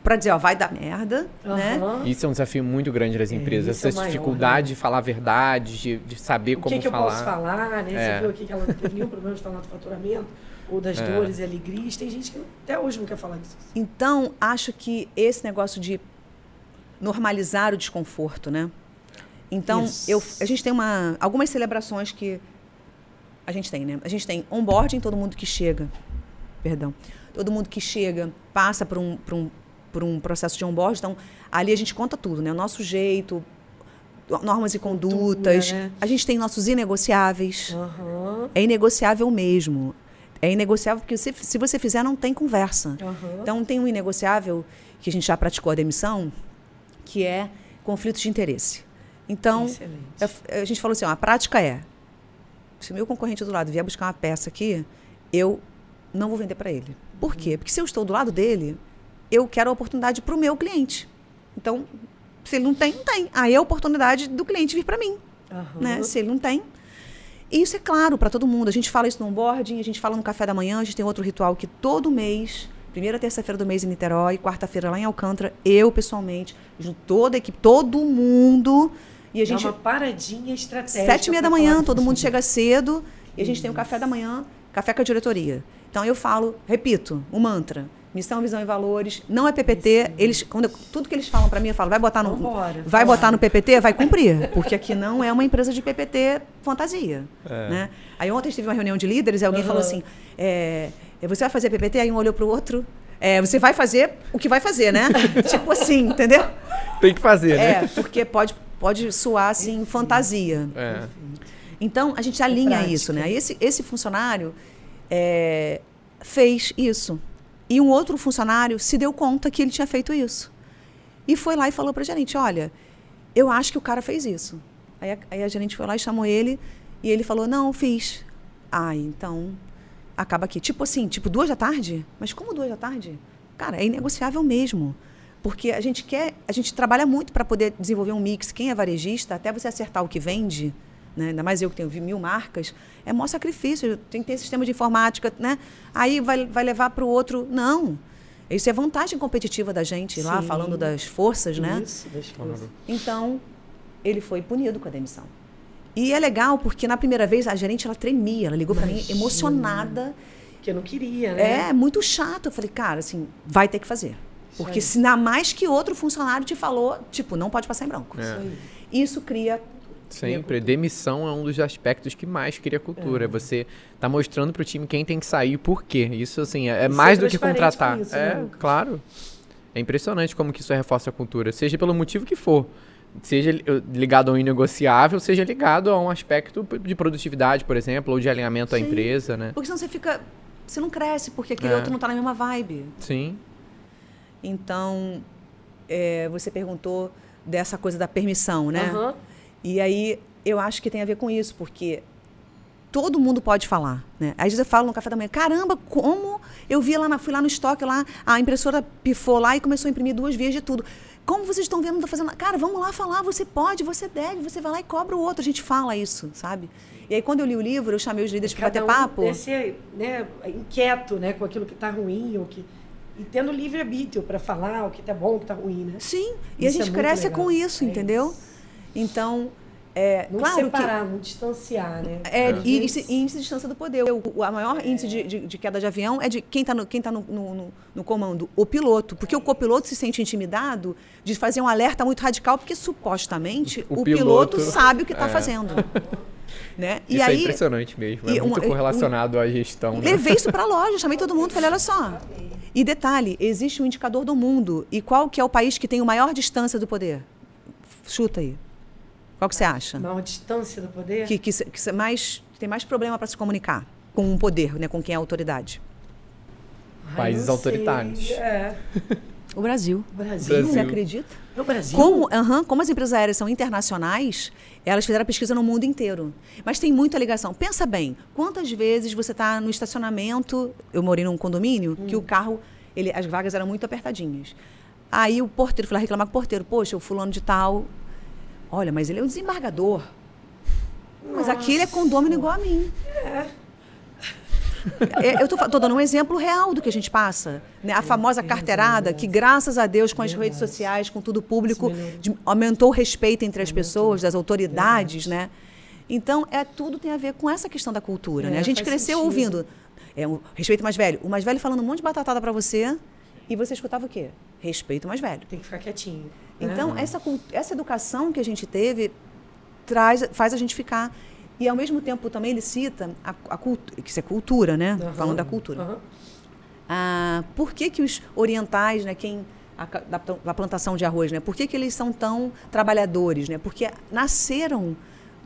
Para dizer, ó, vai dar merda, uhum. né? Isso é um desafio muito grande das é, empresas. É, Essa é maior, dificuldade né? de falar a verdade, de, de saber o como que falar. O que eu posso falar, né? É. Você viu aqui que ela não teve nenhum problema de falar do faturamento ou das é. dores e alegrias. Tem gente que até hoje não quer falar disso. Então, acho que esse negócio de normalizar o desconforto, né? Então, eu, a gente tem uma, algumas celebrações que a gente tem, né? A gente tem onboarding, todo mundo que chega, perdão, todo mundo que chega passa por um, por um, por um processo de onboarding. Então, ali a gente conta tudo, né? O nosso jeito, normas e condutas. né? A gente tem nossos inegociáveis. Uhum. É inegociável mesmo. É inegociável porque se, se você fizer, não tem conversa. Uhum. Então, tem um inegociável que a gente já praticou a demissão, que é conflito de interesse. Então, a, a, gente falou assim, ó, a prática é, se o meu concorrente do lado vier buscar uma peça aqui, eu não vou vender para ele. Por quê? Porque se eu estou do lado dele, eu quero a oportunidade para o meu cliente. Então, se ele não tem, não tem. Aí é a oportunidade do cliente vir para mim. Uhum. Né? Se ele não tem. E isso é claro para todo mundo. A gente fala isso no onboarding, a gente fala no café da manhã, a gente tem outro ritual que todo mês primeira terça-feira do mês em Niterói, quarta-feira lá em Alcântara, eu pessoalmente, junto toda a equipe, todo mundo. E a gente. É uma paradinha estratégica. Sete e meia da manhã, todo mundo chega cedo e a gente tem o café da manhã, café com a diretoria. Então eu falo, repito, o um mantra. Missão, visão e valores. Não é PPT. Eles, quando eu, tudo que eles falam para mim, eu falo, vai botar no, Vambora, vai botar no PPT, vai cumprir, porque aqui não é uma empresa de PPT fantasia, é. né? Aí ontem tive uma reunião de líderes e alguém uhum. falou assim, é, você vai fazer PPT? Aí um olhou para o outro. É, você vai fazer o que vai fazer, né? tipo assim, entendeu? Tem que fazer, né? É, porque pode, pode soar assim, fantasia. É. Então, a gente alinha isso, né? Esse, esse funcionário é, fez isso. E um outro funcionário se deu conta que ele tinha feito isso. E foi lá e falou para a gerente: olha, eu acho que o cara fez isso. Aí a, aí a gerente foi lá e chamou ele. E ele falou: não, fiz. Ah, então acaba aqui. Tipo assim, tipo duas da tarde? Mas como duas da tarde? Cara, é inegociável mesmo. Porque a gente quer, a gente trabalha muito para poder desenvolver um mix. Quem é varejista, até você acertar o que vende, né? ainda mais eu que tenho mil marcas, é maior sacrifício. Tem que ter sistema de informática, né? Aí vai, vai levar para o outro. Não. Isso é vantagem competitiva da gente, Sim. lá falando das forças, né? Isso, das forças. Então, ele foi punido com a demissão. E é legal porque na primeira vez a gerente ela tremia, ela ligou para mim emocionada. Que eu não queria, né? É, muito chato. Eu falei, cara, assim, vai ter que fazer. Porque se ainda mais que outro funcionário te falou, tipo, não pode passar em branco. É. Isso cria Sempre. Demissão é um dos aspectos que mais cria cultura. É. Você tá mostrando pro time quem tem que sair e por quê. Isso, assim, é, é mais do que contratar. Isso, é, né? claro. É impressionante como que isso reforça a cultura, seja pelo motivo que for. Seja ligado ao inegociável, seja ligado a um aspecto de produtividade, por exemplo, ou de alinhamento Sim. à empresa, né? Porque senão você fica... Você não cresce, porque aquele é. outro não tá na mesma vibe. Sim. Então, é, você perguntou dessa coisa da permissão, né? Uhum. E aí eu acho que tem a ver com isso, porque todo mundo pode falar, né? Às vezes eu falo no café da manhã, caramba, como eu vi lá, na, fui lá no estoque lá, a impressora pifou lá e começou a imprimir duas vias de tudo. Como vocês estão vendo, não fazendo. Cara, vamos lá falar, você pode, você deve, você vai lá e cobra o outro. A gente fala isso, sabe? E aí, quando eu li o livro, eu chamei os líderes para bater um papo. Esse, né, inquieto, né, com aquilo que está ruim ou que e tendo livre-arbítrio para falar o que está bom, o que está ruim, né? Sim, e a gente é cresce legal. com isso, é entendeu? Isso. Então, é, não claro separar, que, não distanciar, né? É, e índice, índice de distância do poder. O, o a maior é. índice de, de, de, queda de avião é de quem está no, quem tá no, no, no, comando, o piloto. Porque o copiloto se sente intimidado de fazer um alerta muito radical, porque supostamente o, o piloto, piloto, sabe o que está é. fazendo. Né? Isso e é aí, é impressionante mesmo. É muito correlacionado um, à gestão. Né? Levei isso para a loja, chamei todo mundo, falei, olha só. E detalhe, existe um indicador do mundo. E qual que é o país que tem a maior distância do poder? Chuta aí. Qual que você acha? Maior distância do poder? Que, que, que mais, tem mais problema para se comunicar com o poder, né, com quem é a autoridade. Países autoritários. É. O Brasil. Brasil. Brasil. Você acredita? É o Brasil? Como, uhum, como as empresas aéreas são internacionais, elas fizeram pesquisa no mundo inteiro. Mas tem muita ligação. Pensa bem, quantas vezes você está no estacionamento, eu morei num condomínio, hum. que o carro, ele, as vagas eram muito apertadinhas. Aí o porteiro foi lá reclamar com o porteiro, poxa, o fulano de tal. Olha, mas ele é um desembargador. Nossa. Mas aqui ele é condômino igual a mim. É. É, eu estou dando um exemplo real do que a gente passa. Né? A famosa carteirada, que graças a Deus, com as redes sociais, com tudo público, de, aumentou o respeito entre as pessoas, das autoridades, né? Então, é, tudo tem a ver com essa questão da cultura. É, né? A gente cresceu sentido. ouvindo é, um, respeito mais velho. O mais velho falando um monte de batatada para você e você escutava o quê? Respeito mais velho. Tem que ficar quietinho. Então, essa, essa educação que a gente teve traz, faz a gente ficar e, ao mesmo tempo, também ele cita a, a cultura, que isso é cultura, né? Uhum. Falando da cultura. Uhum. Ah, por que, que os orientais, né, quem a, da, da, plantação de arroz, né? Por que, que eles são tão trabalhadores, né? Porque nasceram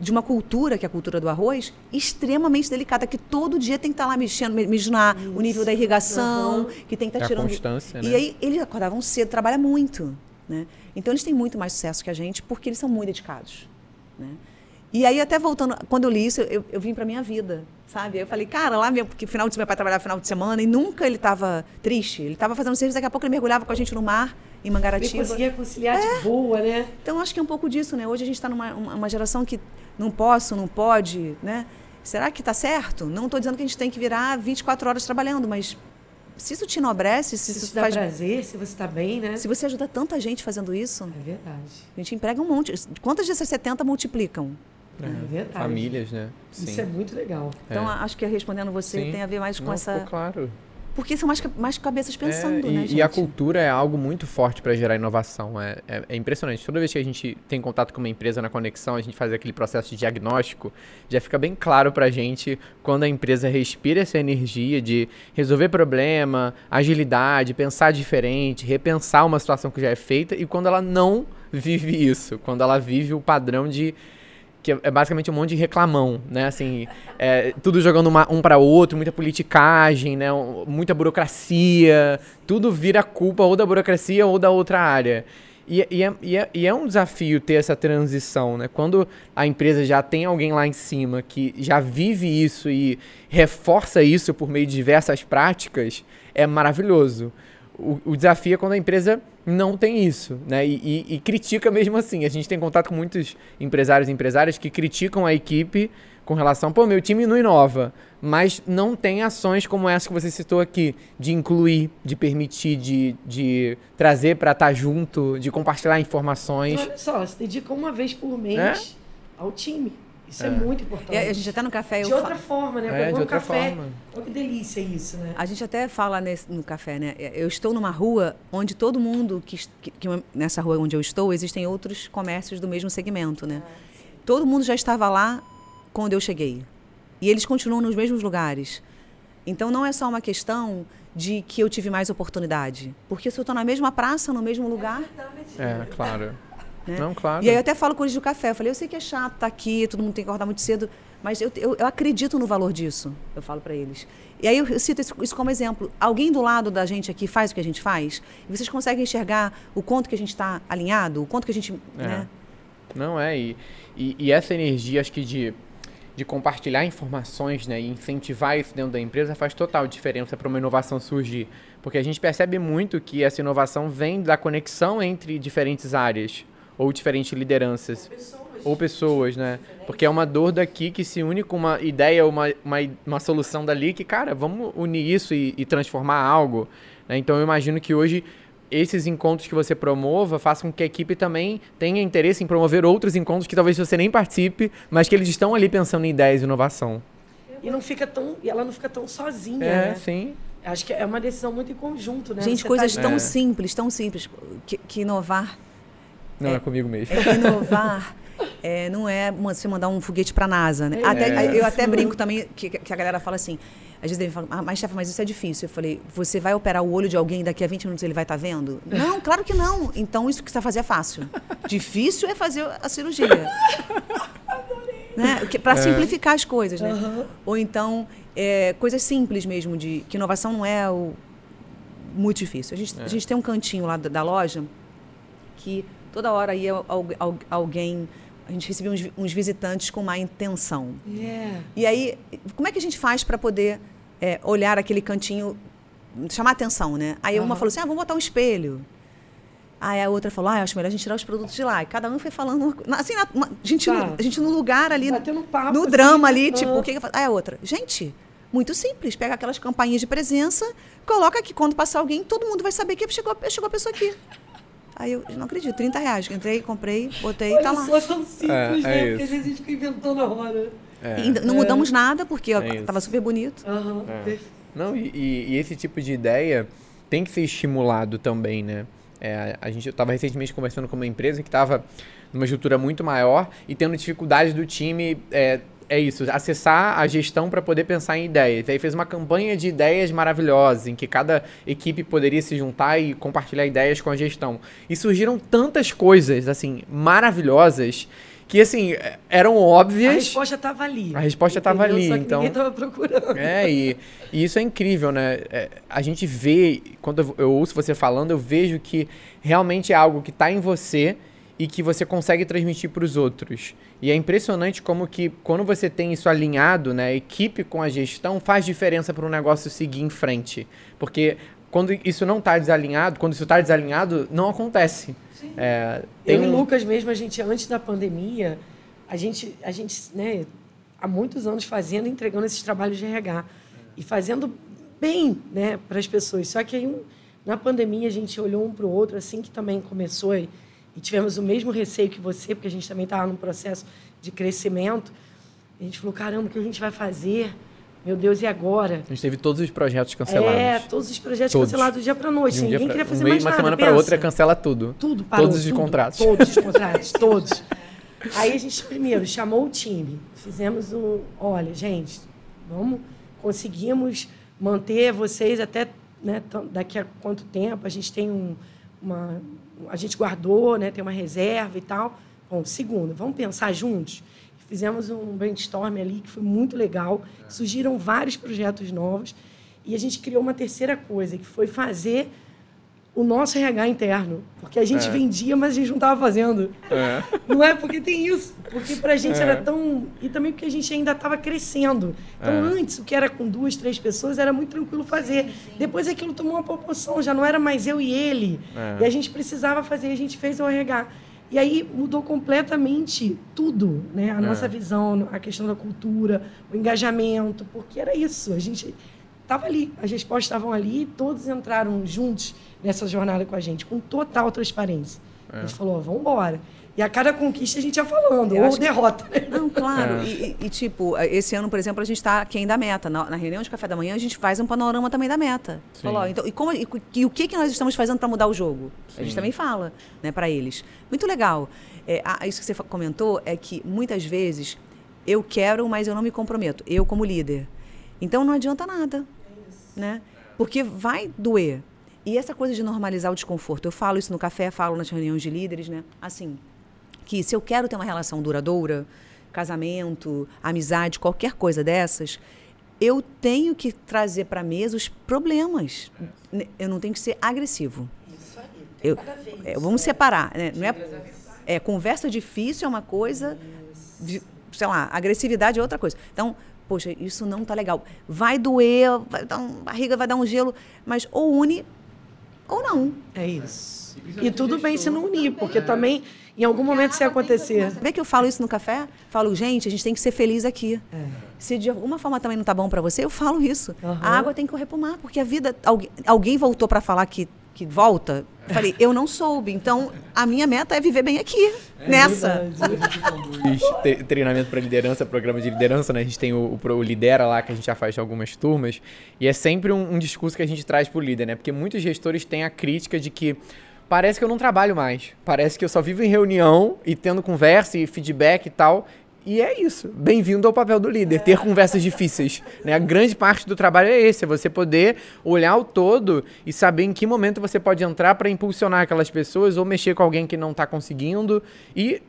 de uma cultura, que é a cultura do arroz, extremamente delicada, que todo dia tem que estar lá mexendo, mexendo o nível da irrigação, uhum. que tem que estar é tirando. constância, e né? aí eles acordavam cedo, trabalham muito. Né? Então eles têm muito mais sucesso que a gente porque eles são muito dedicados. Né? E aí, até voltando, quando eu li isso, eu, eu vim para minha vida, sabe? Eu falei, cara, lá meu, porque final de meu pai trabalhava final de semana e nunca ele estava triste. Ele estava fazendo serviço, daqui a pouco ele mergulhava com a gente no mar, em Mangaratiba. Ele conseguia conciliar é. de boa, né? Então, acho que é um pouco disso, né? Hoje a gente está numa uma geração que não posso, não pode, né? Será que está certo? Não estou dizendo que a gente tem que virar 24 horas trabalhando, mas se isso te enobrece, se, se isso te dá faz prazer, se você está bem, né? Se você ajuda tanta gente fazendo isso. É verdade. A gente emprega um monte. Quantas dessas 70 multiplicam? É, é verdade. Famílias, né? Sim. Isso é muito legal. Então, é. acho que respondendo você Sim. tem a ver mais com Não, essa. claro. Porque são mais, mais cabeças pensando, é, e, né, gente? E a cultura é algo muito forte para gerar inovação. É, é, é, impressionante. Toda vez que a gente tem contato com uma empresa na conexão, a gente faz aquele processo de diagnóstico, já fica bem claro para a gente quando a empresa respira essa energia de resolver problema, agilidade, pensar diferente, repensar uma situação que já é feita, e quando ela não vive isso, quando ela vive o padrão de que é basicamente um monte de reclamão, né? Assim, é, tudo jogando uma, um para outro, muita politicagem, né? Muita burocracia, tudo vira culpa ou da burocracia ou da outra área. E, e, é, e, é, e é um desafio ter essa transição, né? Quando a empresa já tem alguém lá em cima que já vive isso e reforça isso por meio de diversas práticas, é maravilhoso. O, o desafio é quando a empresa não tem isso, né? E, e, e, critica mesmo assim. A gente tem contato com muitos empresários e empresárias que criticam a equipe com relação, pô, meu time não inova, mas não tem ações como essa que você citou aqui, de incluir, de permitir, de, de trazer para estar tá junto, de compartilhar informações. Olha só, você dedica uma vez por mês é? ao time. Isso é, é muito importante. a gente até no café. De outra forma, né? É, de outra café, forma. Olha que delícia isso, né? A gente até fala nesse, no café, né? Eu estou numa rua onde todo mundo que, que, que, nessa rua onde eu estou existem outros comércios do mesmo segmento, né? Ah, todo mundo já estava lá quando eu cheguei e eles continuam nos mesmos lugares. Então não é só uma questão de que eu tive mais oportunidade, porque se eu estou na mesma praça, no mesmo lugar. É, claro. Né? Não, claro. E aí eu até falo com eles do café. Eu falei, eu sei que é chato estar tá aqui, todo mundo tem que acordar muito cedo, mas eu, eu, eu acredito no valor disso. Eu falo para eles. E aí eu cito isso como exemplo. Alguém do lado da gente aqui faz o que a gente faz, e vocês conseguem enxergar o quanto que a gente está alinhado, o quanto que a gente. É. Né? Não é. E, e, e, essa energia, acho que de, de compartilhar informações né, e incentivar isso dentro da empresa faz total diferença para uma inovação surgir. Porque a gente percebe muito que essa inovação vem da conexão entre diferentes áreas ou diferentes lideranças. Ou pessoas, ou pessoas né? Porque é uma dor daqui que se une com uma ideia, uma, uma, uma solução dali que, cara, vamos unir isso e, e transformar algo. Né? Então eu imagino que hoje esses encontros que você promova façam com que a equipe também tenha interesse em promover outros encontros que talvez você nem participe, mas que eles estão ali pensando em ideias e inovação. E não fica tão, e ela não fica tão sozinha, é, né? sim. Acho que é uma decisão muito em conjunto, né? Gente, você coisas tá... tão é. simples, tão simples, que, que inovar não, é, é comigo mesmo. É inovar é, não é você mandar um foguete para a NASA, né? Até, é. Eu até brinco também que, que, a galera fala assim, às vezes ele fala, ah, mas chefe, mas isso é difícil. Eu falei, você vai operar o olho de alguém daqui a 20 minutos ele vai estar tá vendo? Não, claro que não. Então isso que você vai fazer é fácil. Difícil é fazer a cirurgia. né? Para é. simplificar as coisas, né? Uhum. Ou então, é, coisas simples mesmo, de que inovação não é o, muito difícil. A gente, a gente tem um cantinho lá da, da loja que Toda hora ia alguém a gente recebia uns, uns, visitantes com má intenção. Yeah. E aí, como é que a gente faz para poder é, olhar aquele cantinho, chamar atenção, né? Aí uhum. uma falou assim, ah, vamos botar um espelho. Aí a outra falou, ah, acho melhor a gente tirar os produtos de lá. E cada um foi falando, assim, uma, a, gente tá. no, a gente no lugar ali, papo, no assim, drama ali, tipo, o que que Aí a outra, gente, muito simples, pega aquelas campainhas de presença, coloca aqui, quando passar alguém, todo mundo vai saber que chegou, chegou a pessoa aqui. Aí eu não acredito, 30 reais. Entrei, comprei, botei e tá lá. Só tão simples, é, né? É porque às vezes a gente fica inventando a hora. É. não mudamos nada, porque estava super bonito. Uhum. Não, e, e, esse tipo de ideia tem que ser estimulado também, né? É, a gente estava recentemente conversando com uma empresa que estava numa estrutura muito maior e tendo dificuldade do time é, é isso, acessar a gestão para poder pensar em ideias. Aí fez uma campanha de ideias maravilhosas, em que cada equipe poderia se juntar e compartilhar ideias com a gestão. E surgiram tantas coisas, assim, maravilhosas, que, assim, eram óbvias. A resposta estava ali. A resposta estava ali, então. Ninguém estava procurando. É, e, e, isso é incrível, né? É, a gente vê, quando eu, eu ouço você falando, eu vejo que realmente é algo que está em você e que você consegue transmitir para os outros. E é impressionante como que quando você tem isso alinhado, né, a equipe com a gestão faz diferença para o negócio seguir em frente, porque quando isso não está desalinhado, quando isso está desalinhado, não acontece. É, Eu um... e Lucas mesmo, a gente antes da pandemia, a gente, a gente, né, há muitos anos fazendo, entregando esses trabalhos de RH e fazendo bem, né, para as pessoas. Só que aí na pandemia a gente olhou um para o outro assim que também começou e e tivemos o mesmo receio que você, porque a gente também estava num processo de crescimento. A gente falou, caramba, o que a gente vai fazer? Meu Deus, e agora? A gente teve todos os projetos cancelados. É, todos os projetos todos. cancelados do dia para noite. Um Ninguém pra, queria fazer um mais uma nada. Uma semana para outra cancela tudo. Tudo, parou, Todos os tudo, contratos. Todos os contratos, todos. Aí a gente primeiro chamou o time. Fizemos um, olha, gente, vamos, conseguimos manter vocês até né, daqui a quanto tempo? A gente tem um, uma, a gente guardou, né, tem uma reserva e tal. Bom, segundo, vamos pensar juntos? Fizemos um brainstorm ali que foi muito legal. Surgiram vários projetos novos. E a gente criou uma terceira coisa, que foi fazer o nosso RH interno. Porque a gente é. vendia, mas a gente não estava fazendo. É. Não é? Porque tem isso. Porque para a gente é. era tão. E também porque a gente ainda estava crescendo. Então, é. antes, o que era com duas, três pessoas, era muito tranquilo fazer. Sim, sim. Depois aquilo tomou uma proporção, já não era mais eu e ele. É. E a gente precisava fazer, a gente fez o RH. E aí mudou completamente tudo, né? A nossa é. visão, a questão da cultura, o engajamento, porque era isso. A gente estava ali, as respostas estavam ali e todos entraram juntos nessa jornada com a gente, com total transparência. É. A gente falou, vamos embora. E a cada conquista a gente ia falando, Eu ou derrota. Que... Não, claro. É. E, e, tipo, esse ano, por exemplo, a gente está aquém da meta. Na, na, reunião de café da manhã, a gente faz um panorama também da meta. Falou, então, e, como, e, e, o que, que nós estamos fazendo para mudar o jogo? Sim. A gente também fala né, para eles. Muito legal. É, isso que você comentou é que muitas vezes eu quero, mas eu não me comprometo. Eu como líder. Então não adianta nada. Né? Porque vai doer. E essa coisa de normalizar o desconforto. Eu falo isso no café, falo nas reuniões de líderes, né? Assim, que se eu quero ter uma relação duradoura, casamento, amizade, qualquer coisa dessas, eu tenho que trazer para a mesa os problemas. Eu não tenho que ser agressivo. Isso aí. Eu, é, vamos separar. Né? Não é, é, conversa difícil é uma coisa, de, sei lá, agressividade é outra coisa. Então, poxa, isso não tá legal. Vai doer, vai dar um, barriga vai dar um gelo, mas ou une ou não. É isso. E tudo bem se não unir, porque também em algum momento isso ia acontecer. Vê que eu falo isso no café? Falo, gente, a gente tem que ser feliz aqui. É. Se de alguma forma também não está bom para você, eu falo isso. Uhum. A água tem que correr pro mar, porque a vida. Alguém, alguém voltou para falar que, que volta. Eu falei, eu não soube. Então, a minha meta é viver bem aqui, é nessa. treinamento para liderança, programa de liderança, né? A gente tem o, o, o, Lidera lá, que a gente já faz algumas turmas. E é sempre um, um discurso que a gente traz para o líder, né? Porque muitos gestores têm a crítica de que parece que eu não trabalho mais. Parece que eu só vivo em reunião e tendo conversa e feedback e tal. E é isso. Bem-vindo ao papel do líder, ter conversas difíceis. Né? A grande parte do trabalho é esse, é você poder olhar o todo e saber em que momento você pode entrar para impulsionar aquelas pessoas ou mexer com alguém que não está conseguindo e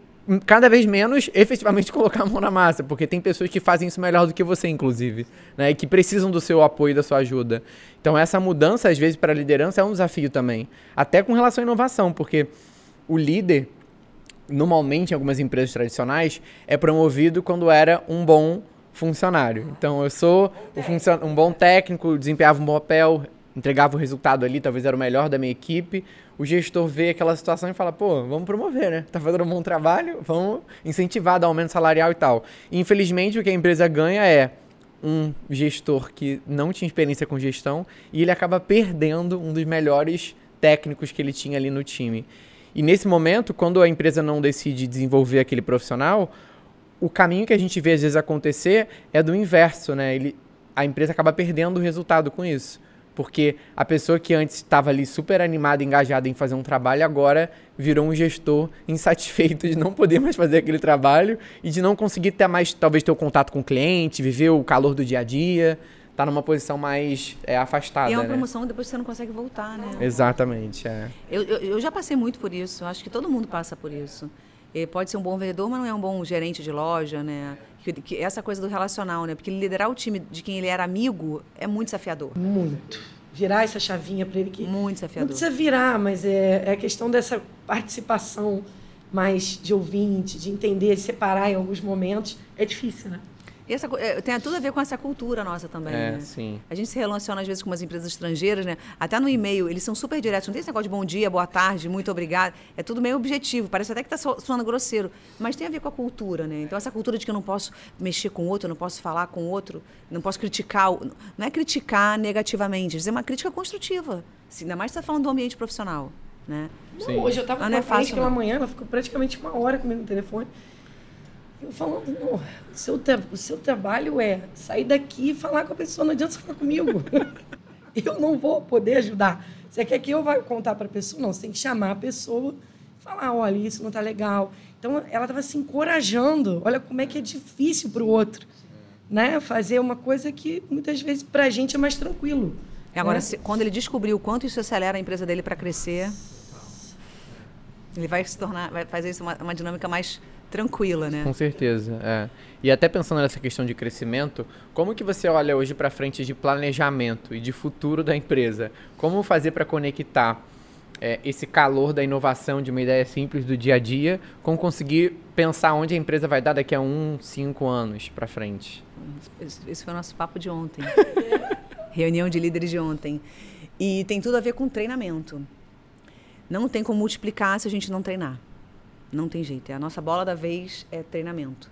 cada vez menos efetivamente colocar a mão na massa, porque tem pessoas que fazem isso melhor do que você, inclusive, né? E que precisam do seu apoio, da sua ajuda. Então, essa mudança, às vezes, para a liderança é um desafio também. Até com relação à inovação, porque o líder, normalmente, em algumas empresas tradicionais, é promovido quando era um bom funcionário. Então, eu sou um bom técnico, desempenhava um bom papel, entregava o resultado ali, talvez era o melhor da minha equipe, o gestor vê aquela situação e fala, pô, vamos promover, né? Tá fazendo um bom trabalho, vamos incentivar, dar aumento salarial e tal. E, infelizmente, o que a empresa ganha é um gestor que não tinha experiência com gestão e ele acaba perdendo um dos melhores técnicos que ele tinha ali no time. E nesse momento, quando a empresa não decide desenvolver aquele profissional, o caminho que a gente vê às vezes acontecer é do inverso, né? Ele, a empresa acaba perdendo o resultado com isso. Porque a pessoa que antes estava ali super animada, engajada em fazer um trabalho, agora virou um gestor insatisfeito de não poder mais fazer aquele trabalho e de não conseguir ter mais, talvez, ter o contato com o cliente, viver o calor do dia a dia. Tá numa posição mais é, afastada. E é uma né? promoção depois você não consegue voltar, né? Exatamente, é. Eu, eu, eu já passei muito por isso, acho que todo mundo passa por isso. Ele pode ser um bom vendedor, mas não é um bom gerente de loja, né? Que, que essa coisa do relacional, né? Porque liderar o time de quem ele era amigo é muito desafiador. Muito. Virar essa chavinha para ele que. Muito desafiador. Não precisa virar, mas é, é a questão dessa participação mais de ouvinte, de entender, de separar em alguns momentos. É difícil, né? E essa, é, tem tudo a ver com essa cultura nossa também, é, né? Sim. A gente se relaciona às vezes com umas empresas estrangeiras, né? Até no e-mail, eles são super diretos. Não tem esse negócio de bom dia, boa tarde, muito obrigado. É tudo meio objetivo. Parece até que está soando grosseiro. Mas tem a ver com a cultura, né? Então, essa cultura de que eu não posso mexer com o outro, não posso falar com o outro, não posso criticar. Não é criticar negativamente, é uma crítica construtiva. Ainda mais se está falando do ambiente profissional, né? Não, hoje eu estava com a é fácil, pela manhã, ela ficou praticamente uma hora comigo no telefone. Eu falando, não, o seu, o seu trabalho é sair daqui e falar com a pessoa, não adianta você falar comigo. eu não vou poder ajudar. Você quer que eu vá contar para a pessoa? Não, você tem que chamar a pessoa e falar, olha, isso não está legal. Então, ela estava se encorajando. Olha como é que é difícil para o outro. Né? Fazer uma coisa que, muitas vezes, para a gente é mais tranquilo. Agora, né? se, quando ele descobriu o quanto isso acelera a empresa dele para crescer, ele vai se tornar, vai fazer isso uma, uma dinâmica mais tranquila, né? Com certeza, é. E até pensando nessa questão de crescimento, como que você olha hoje para frente de planejamento e de futuro da empresa? Como fazer para conectar é, esse calor da inovação de uma ideia simples do dia a dia com conseguir pensar onde a empresa vai dar daqui a um, cinco anos para frente? Esse foi o nosso papo de ontem. Reunião de líderes de ontem. E tem tudo a ver com treinamento. Não tem como multiplicar se a gente não treinar. Não tem jeito. É a nossa bola da vez é treinamento.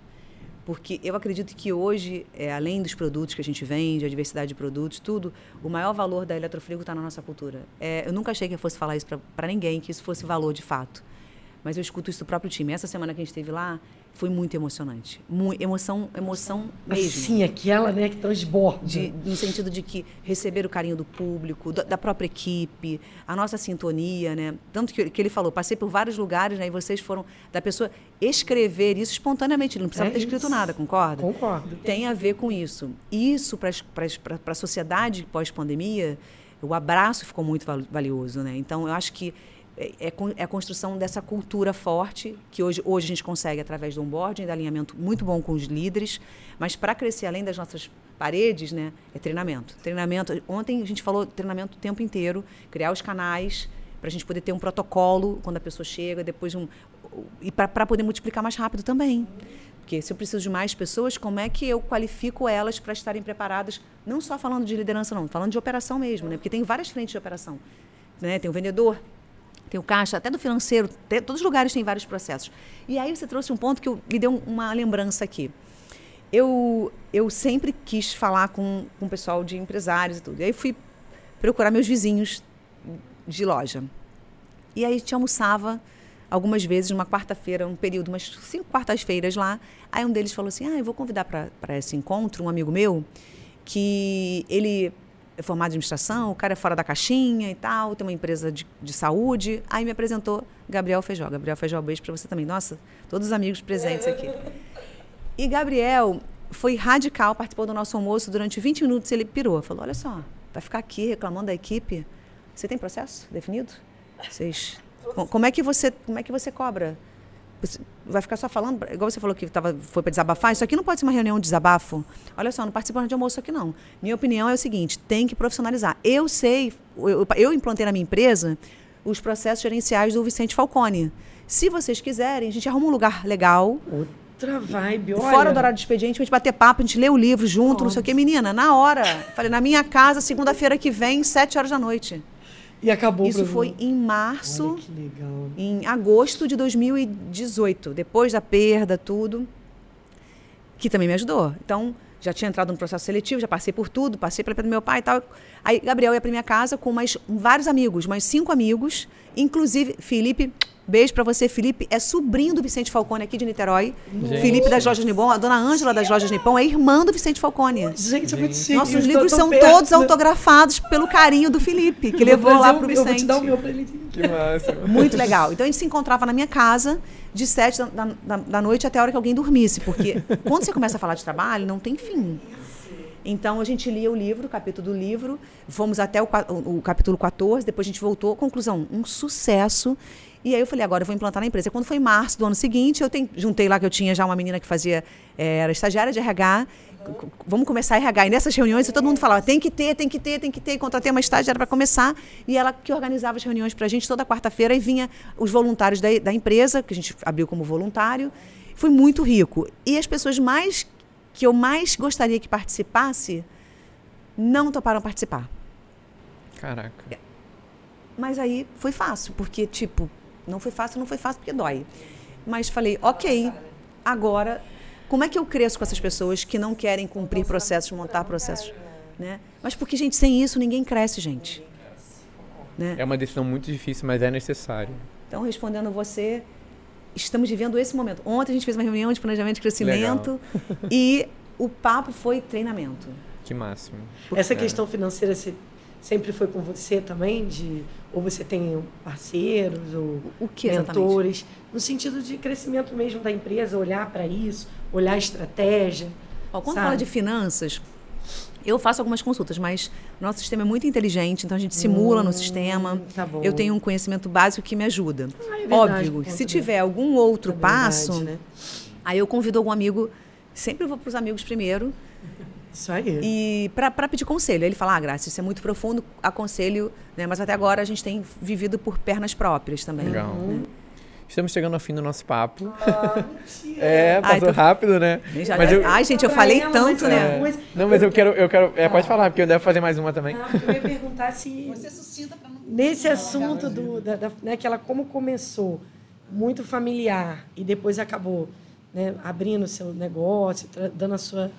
Porque eu acredito que hoje, é, além dos produtos que a gente vende, a diversidade de produtos, tudo, o maior valor da Eletrofrigo está na nossa cultura. É, eu nunca achei que eu fosse falar isso para ninguém, que isso fosse valor de fato. Mas eu escuto isso do próprio time. Essa semana que a gente esteve lá, foi muito emocionante. Muito, emoção, emoção mesmo. Sim, aquela, né, que transborda. De, no sentido de que receber o carinho do público, da, da própria equipe, a nossa sintonia, né? Tanto que, que, ele falou, passei por vários lugares, né, e vocês foram da pessoa escrever isso espontaneamente, não precisava é ter isso. escrito nada, concorda? Concordo. Tem a ver com isso. Isso para a sociedade pós-pandemia, o abraço ficou muito valioso, né? Então, eu acho que é, é, é, a construção dessa cultura forte que hoje, hoje a gente consegue através do onboarding, de alinhamento muito bom com os líderes, mas para crescer além das nossas paredes, né, é treinamento. Treinamento. Ontem a gente falou treinamento o tempo inteiro, criar os canais para a gente poder ter um protocolo quando a pessoa chega, depois um e para poder multiplicar mais rápido também. Porque se eu preciso de mais pessoas, como é que eu qualifico elas para estarem preparadas, não só falando de liderança, não, falando de operação mesmo, né? Porque tem várias frentes de operação. Né? Tem o vendedor, tem o caixa, até do financeiro, tem, todos os lugares têm vários processos. E aí você trouxe um ponto que eu, me deu uma lembrança aqui. Eu, eu sempre quis falar com, com o pessoal de empresários e tudo. E aí fui procurar meus vizinhos de loja. E aí gente almoçava algumas vezes, numa quarta-feira, um período, umas cinco quartas-feiras lá. Aí um deles falou assim: Ah, eu vou convidar para esse encontro um amigo meu que ele é formado em administração, o cara é fora da caixinha e tal, tem uma empresa de, de saúde. Aí me apresentou Gabriel Feijó. Gabriel Feijó, beijo para você também. Nossa, todos os amigos presentes aqui. E Gabriel foi radical, participou do nosso almoço. Durante 20 minutos ele pirou. Falou: Olha só, vai ficar aqui reclamando da equipe. Você tem processo definido? Vocês. Como é que você, como é que você cobra? Vai ficar só falando, igual você falou que tava, foi para desabafar, isso aqui não pode ser uma reunião de desabafo. Olha só, não participa de almoço aqui não. Minha opinião é o seguinte, tem que profissionalizar. Eu sei, eu, eu implantei na minha empresa os processos gerenciais do Vicente Falcone. Se vocês quiserem, a gente arruma um lugar legal. Outra vibe, olha. Fora do horário de expediente, a gente bater papo, a gente lê o livro junto, Nossa. não sei o que. Menina, na hora. Falei, na minha casa, segunda-feira que vem, sete horas da noite. E acabou Isso foi em março, em agosto de 2018, depois da perda, tudo, que também me ajudou. Então, já tinha entrado no processo seletivo, já passei por tudo, passei pela do meu pai e tal. Aí, Gabriel ia para minha casa com mais vários amigos, mais cinco amigos, inclusive Felipe, Beijo para você, Felipe. É sobrinho do Vicente Falcone aqui de Niterói. Gente. Felipe das Lojas Nippon, a dona Ângela das Lojas Nippon é irmã do Vicente Falcone. Gente, é muito chique. Nossos livros são perto, todos né? autografados pelo carinho do Felipe, que levou lá pro Vicente. Eu vou te dar o meu pra ele. Que massa. Muito legal. Então a gente se encontrava na minha casa de sete da, da, da noite até a hora que alguém dormisse, porque quando você começa a falar de trabalho, não tem fim. Então a gente lia o livro, o capítulo do livro, fomos até o, o, o capítulo 14, depois a gente voltou. Conclusão: um sucesso. E aí eu falei, agora eu vou implantar na empresa. Quando foi em março do ano seguinte, eu tem, juntei lá que eu tinha já uma menina que fazia, é, era estagiária de RH, vamos começar a RH. E nessas reuniões todo mundo falava, tem que ter, tem que ter, tem que ter. Contratei uma estagiária para começar e ela que organizava as reuniões para a gente toda quarta-feira e vinha os voluntários da, da empresa, que a gente abriu como voluntário. Foi muito rico. E as pessoas mais que eu mais gostaria que participasse não toparam participar. Caraca. Mas aí foi fácil, porque, tipo, não foi fácil, não foi fácil porque dói. Mas falei, ok, agora, como é que eu cresço com essas pessoas que não querem cumprir processos, montar processos? Né? Mas porque, gente, sem isso ninguém cresce, gente. Né? É uma decisão muito difícil, mas é necessário. Então, respondendo você, estamos vivendo esse momento. Ontem a gente fez uma reunião de planejamento de crescimento e o papo foi treinamento. Que máximo. Essa é. questão financeira sempre foi com você também? De, ou você tem parceiros ou o que mentores? Exatamente? No sentido de crescimento mesmo da empresa, olhar para isso, olhar a estratégia. Bom, quando sabe? fala de finanças, eu faço algumas consultas, mas nosso sistema é muito inteligente, então a gente simula hum, no sistema. Tá eu tenho um conhecimento básico que me ajuda. Ah, é verdade, Óbvio, se tiver algum outro é passo, verdade, né? aí eu convido algum amigo. Sempre vou para os amigos primeiro isso aí. E para pedir conselho. Ele fala, ah, Graça, isso é muito profundo, aconselho, né? Mas até agora a gente tem vivido por pernas próprias também. Legal. Né? Estamos chegando ao fim do nosso papo. Ah, é, passou Ai, tô... rápido, né? Já, mas eu... Ai, gente, eu falei tanto, né? É. Não, mas eu quero, eu quero. É, pode falar, porque eu devo fazer mais uma também. Ah, eu ia perguntar se. Você suscita pra não. Nesse assunto do, da, da, né, que ela como começou muito familiar e depois acabou né, abrindo o seu negócio, dando a sua,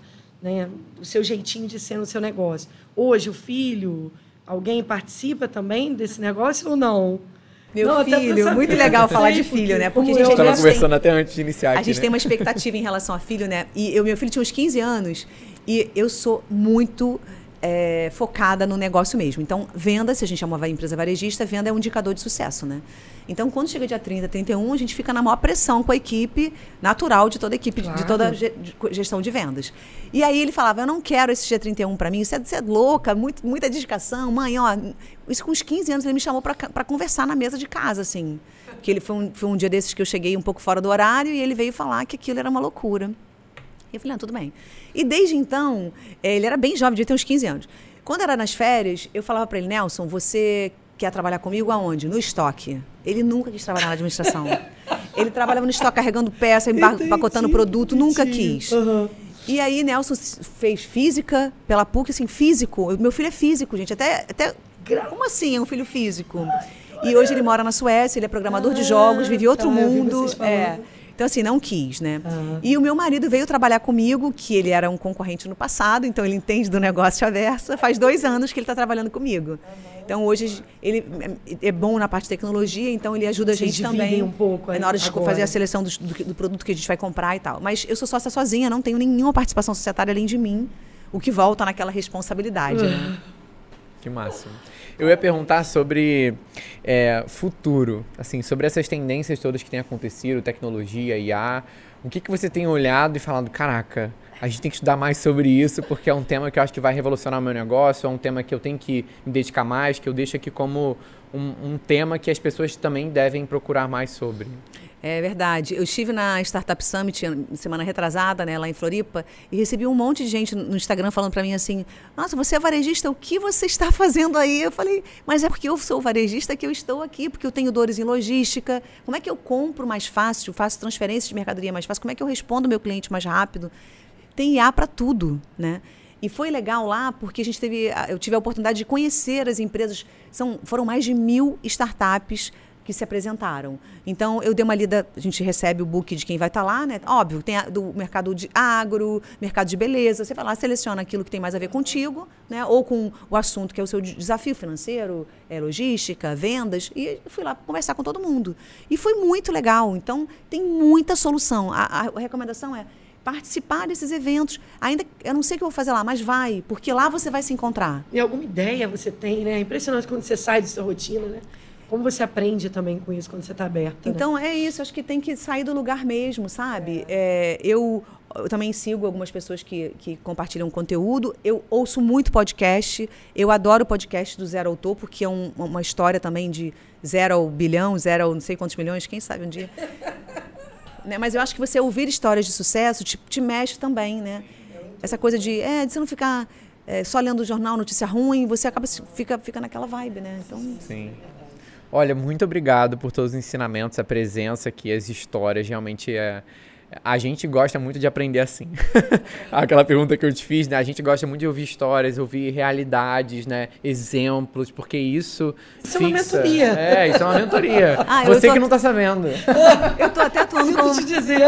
né, o seu jeitinho de ser no seu negócio. Hoje, o filho, alguém participa também desse negócio ou não? Meu não, filho, muito legal falar de filho, né? Porque a gente estava conversando tem, até antes de iniciar. A gente né? tem uma expectativa em relação a filho, né? E eu, meu filho tinha uns 15 anos e eu sou muito é, focada no negócio mesmo. Então, venda, se a gente é uma empresa varejista, venda é um indicador de sucesso, né? Então, quando chega dia 30, 31, a gente fica na maior pressão com a equipe natural de toda a equipe, claro. de toda a gestão de vendas. E aí ele falava: Eu não quero esse dia 31 para mim, isso é, isso é louca, muito, muita dedicação. Mãe, ó, isso com uns 15 anos ele me chamou para conversar na mesa de casa, assim. Que ele foi um, foi um dia desses que eu cheguei um pouco fora do horário e ele veio falar que aquilo era uma loucura. E eu falei: Ah, tudo bem. E desde então, eh, ele era bem jovem, devia ter uns 15 anos. Quando era nas férias, eu falava para ele, Nelson, você quer trabalhar comigo aonde? No estoque. Ele nunca quis trabalhar na administração. ele trabalhava no estoque carregando peça, empacotando produto, entendi. nunca quis. Uhum. E aí Nelson fez física pela PUC, assim, físico. Meu filho é físico, gente. Até, até como assim é um filho físico? E hoje ele mora na Suécia, ele é programador ah, de jogos, vive outro tá, mundo. É. Então, assim, não quis, né? Uhum. E o meu marido veio trabalhar comigo, que ele era um concorrente no passado, então ele entende do negócio aversa. Faz dois anos que ele está trabalhando comigo. Uhum. Então, hoje, ele é bom na parte de tecnologia, então ele ajuda a gente também. um pouco. É, na hora de agora. fazer a seleção do, do, do, produto que a gente vai comprar e tal. Mas eu sou sócia sozinha, não tenho nenhuma participação societária além de mim, o que volta naquela responsabilidade, uhum. né? Que máximo. Eu ia perguntar sobre é, futuro, assim, sobre essas tendências todas que têm acontecido, tecnologia, IA. O que, que você tem olhado e falado, caraca, a gente tem que estudar mais sobre isso, porque é um tema que eu acho que vai revolucionar o meu negócio, é um tema que eu tenho que me dedicar mais, que eu deixo aqui como um, um tema que as pessoas também devem procurar mais sobre. É verdade. Eu estive na Startup Summit semana retrasada, né, lá em Floripa, e recebi um monte de gente no Instagram falando para mim assim: "Nossa, você é varejista, o que você está fazendo aí?" Eu falei: "Mas é porque eu sou varejista que eu estou aqui, porque eu tenho dores em logística. Como é que eu compro mais fácil, faço transferência de mercadoria mais fácil? Como é que eu respondo meu cliente mais rápido?" Tem IA para tudo, né? E foi legal lá porque a gente teve, eu tive a oportunidade de conhecer as empresas. São, foram mais de mil startups que se apresentaram. Então, eu dei uma lida, a gente recebe o book de quem vai estar tá lá, né? Óbvio, tem a, do mercado de agro, mercado de beleza, você vai lá, seleciona aquilo que tem mais a ver contigo, né? Ou com o assunto que é o seu desafio financeiro, é, logística, vendas, e fui lá conversar com todo mundo. E foi muito legal. Então, tem muita solução. A, a, recomendação é participar desses eventos. Ainda eu não sei o que eu vou fazer lá, mas vai, porque lá você vai se encontrar. E alguma ideia você tem, né? É impressionante quando você sai da sua rotina, né? Como você aprende também com isso quando você está aberta? Né? Então né? é isso, acho que tem que sair do lugar mesmo, sabe? É. É, eu, eu, também sigo algumas pessoas que, que compartilham conteúdo. Eu ouço muito podcast. Eu adoro o podcast do Zero Autor, porque é um, uma história também de zero ao bilhão, zero ao não sei quantos milhões, quem sabe um dia. né? Mas eu acho que você ouvir histórias de sucesso te, te mexe também, né? Essa coisa de, é, de você não ficar é, só lendo o jornal, notícia ruim, você acaba fica, fica naquela vibe, né? Então, Sim. Olha, muito obrigado por todos os ensinamentos, a presença aqui, as histórias. Realmente é, a gente gosta muito de aprender assim. Aquela pergunta que eu te fiz, né? A gente gosta muito de ouvir histórias, ouvir realidades, né? Exemplos, porque isso. Isso fixa. é uma mentoria. É, isso é uma mentoria. Ah, Você tô... que não está sabendo. Eu estou até atuando como,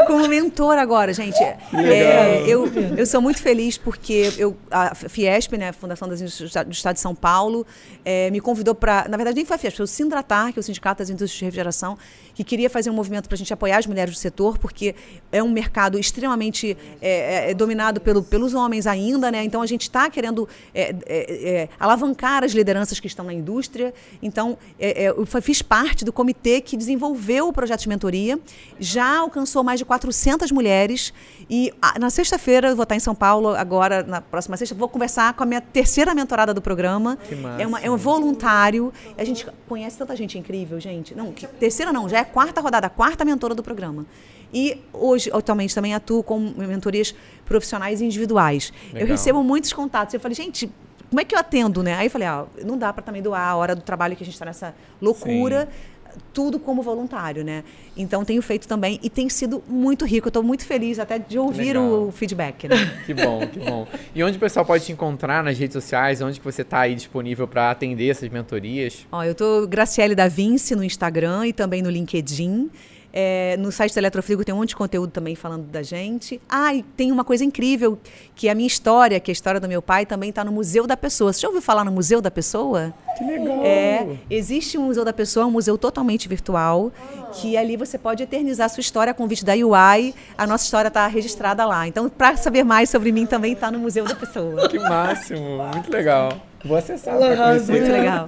como mentor agora, gente. É, eu, eu sou muito feliz porque eu, a Fiesp, né, a Fundação das Indústrias do Estado de São Paulo, é, me convidou para. Na verdade, nem foi a Fiesp, foi o Sindratar, que é o Sindicato das Indústrias de Refrigeração, que queria fazer um movimento para a gente apoiar as mulheres do setor, porque é um mercado extremamente é, é, é, dominado pelo, pelos homens ainda, né? Então a gente está querendo é, é, é, alavancar as lideranças que estão na indústria. Então eu fiz parte do comitê que desenvolveu o projeto de mentoria, já alcançou mais de 400 mulheres e a, na sexta-feira eu vou estar em São Paulo agora na próxima sexta vou conversar com a minha terceira mentorada do programa. Que massa. É, uma, é um voluntário. A gente conhece tanta gente incrível, gente. Não, terceira não, já é quarta rodada, quarta mentora do programa. E hoje, atualmente, também atuo com mentorias profissionais e individuais. Legal. Eu recebo muitos contatos. Eu falei, gente, como é que eu atendo, né? Aí eu falei, ah, não dá para também doar a hora do trabalho que a gente está nessa loucura. Sim. Tudo como voluntário, né? Então tenho feito também e tem sido muito rico. Eu estou muito feliz até de ouvir Legal. o feedback. Né? que bom, que bom. E onde o pessoal pode te encontrar nas redes sociais? Onde que você está aí disponível para atender essas mentorias? Ó, eu estou Graciele da Vinci no Instagram e também no LinkedIn. É, no site da Eletrofrigo tem um monte de conteúdo também falando da gente. Ah, e tem uma coisa incrível, que é a minha história, que é a história do meu pai, também está no Museu da Pessoa. Você já ouviu falar no Museu da Pessoa? Que legal! É, existe um Museu da Pessoa, um museu totalmente virtual, que ali você pode eternizar a sua história a convite da UI. A nossa história está registrada lá. Então, para saber mais sobre mim, também está no Museu da Pessoa. Que máximo! Muito legal. Vou acessar. Muito legal.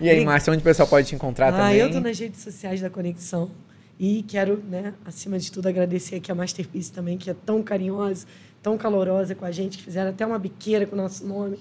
E aí, Márcia, onde o pessoal pode te encontrar ah, também? Eu estou nas redes sociais da Conexão. E quero, né, acima de tudo, agradecer aqui a Masterpiece também, que é tão carinhosa, tão calorosa com a gente, que fizeram até uma biqueira com o nosso nome.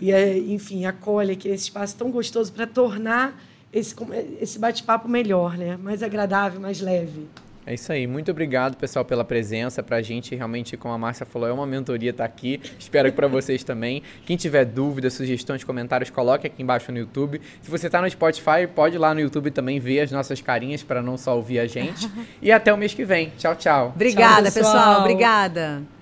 E, é, enfim, acolhe aqui esse espaço tão gostoso para tornar esse, esse bate-papo melhor, né? mais agradável, mais leve. É isso aí. Muito obrigado, pessoal, pela presença. Pra gente, realmente, como a Márcia falou, é uma mentoria estar tá aqui. Espero que para vocês também. Quem tiver dúvidas, sugestões, comentários, coloque aqui embaixo no YouTube. Se você está no Spotify, pode ir lá no YouTube também ver as nossas carinhas para não só ouvir a gente. e até o mês que vem. Tchau, tchau. Obrigada, tchau, pessoal. pessoal. Obrigada.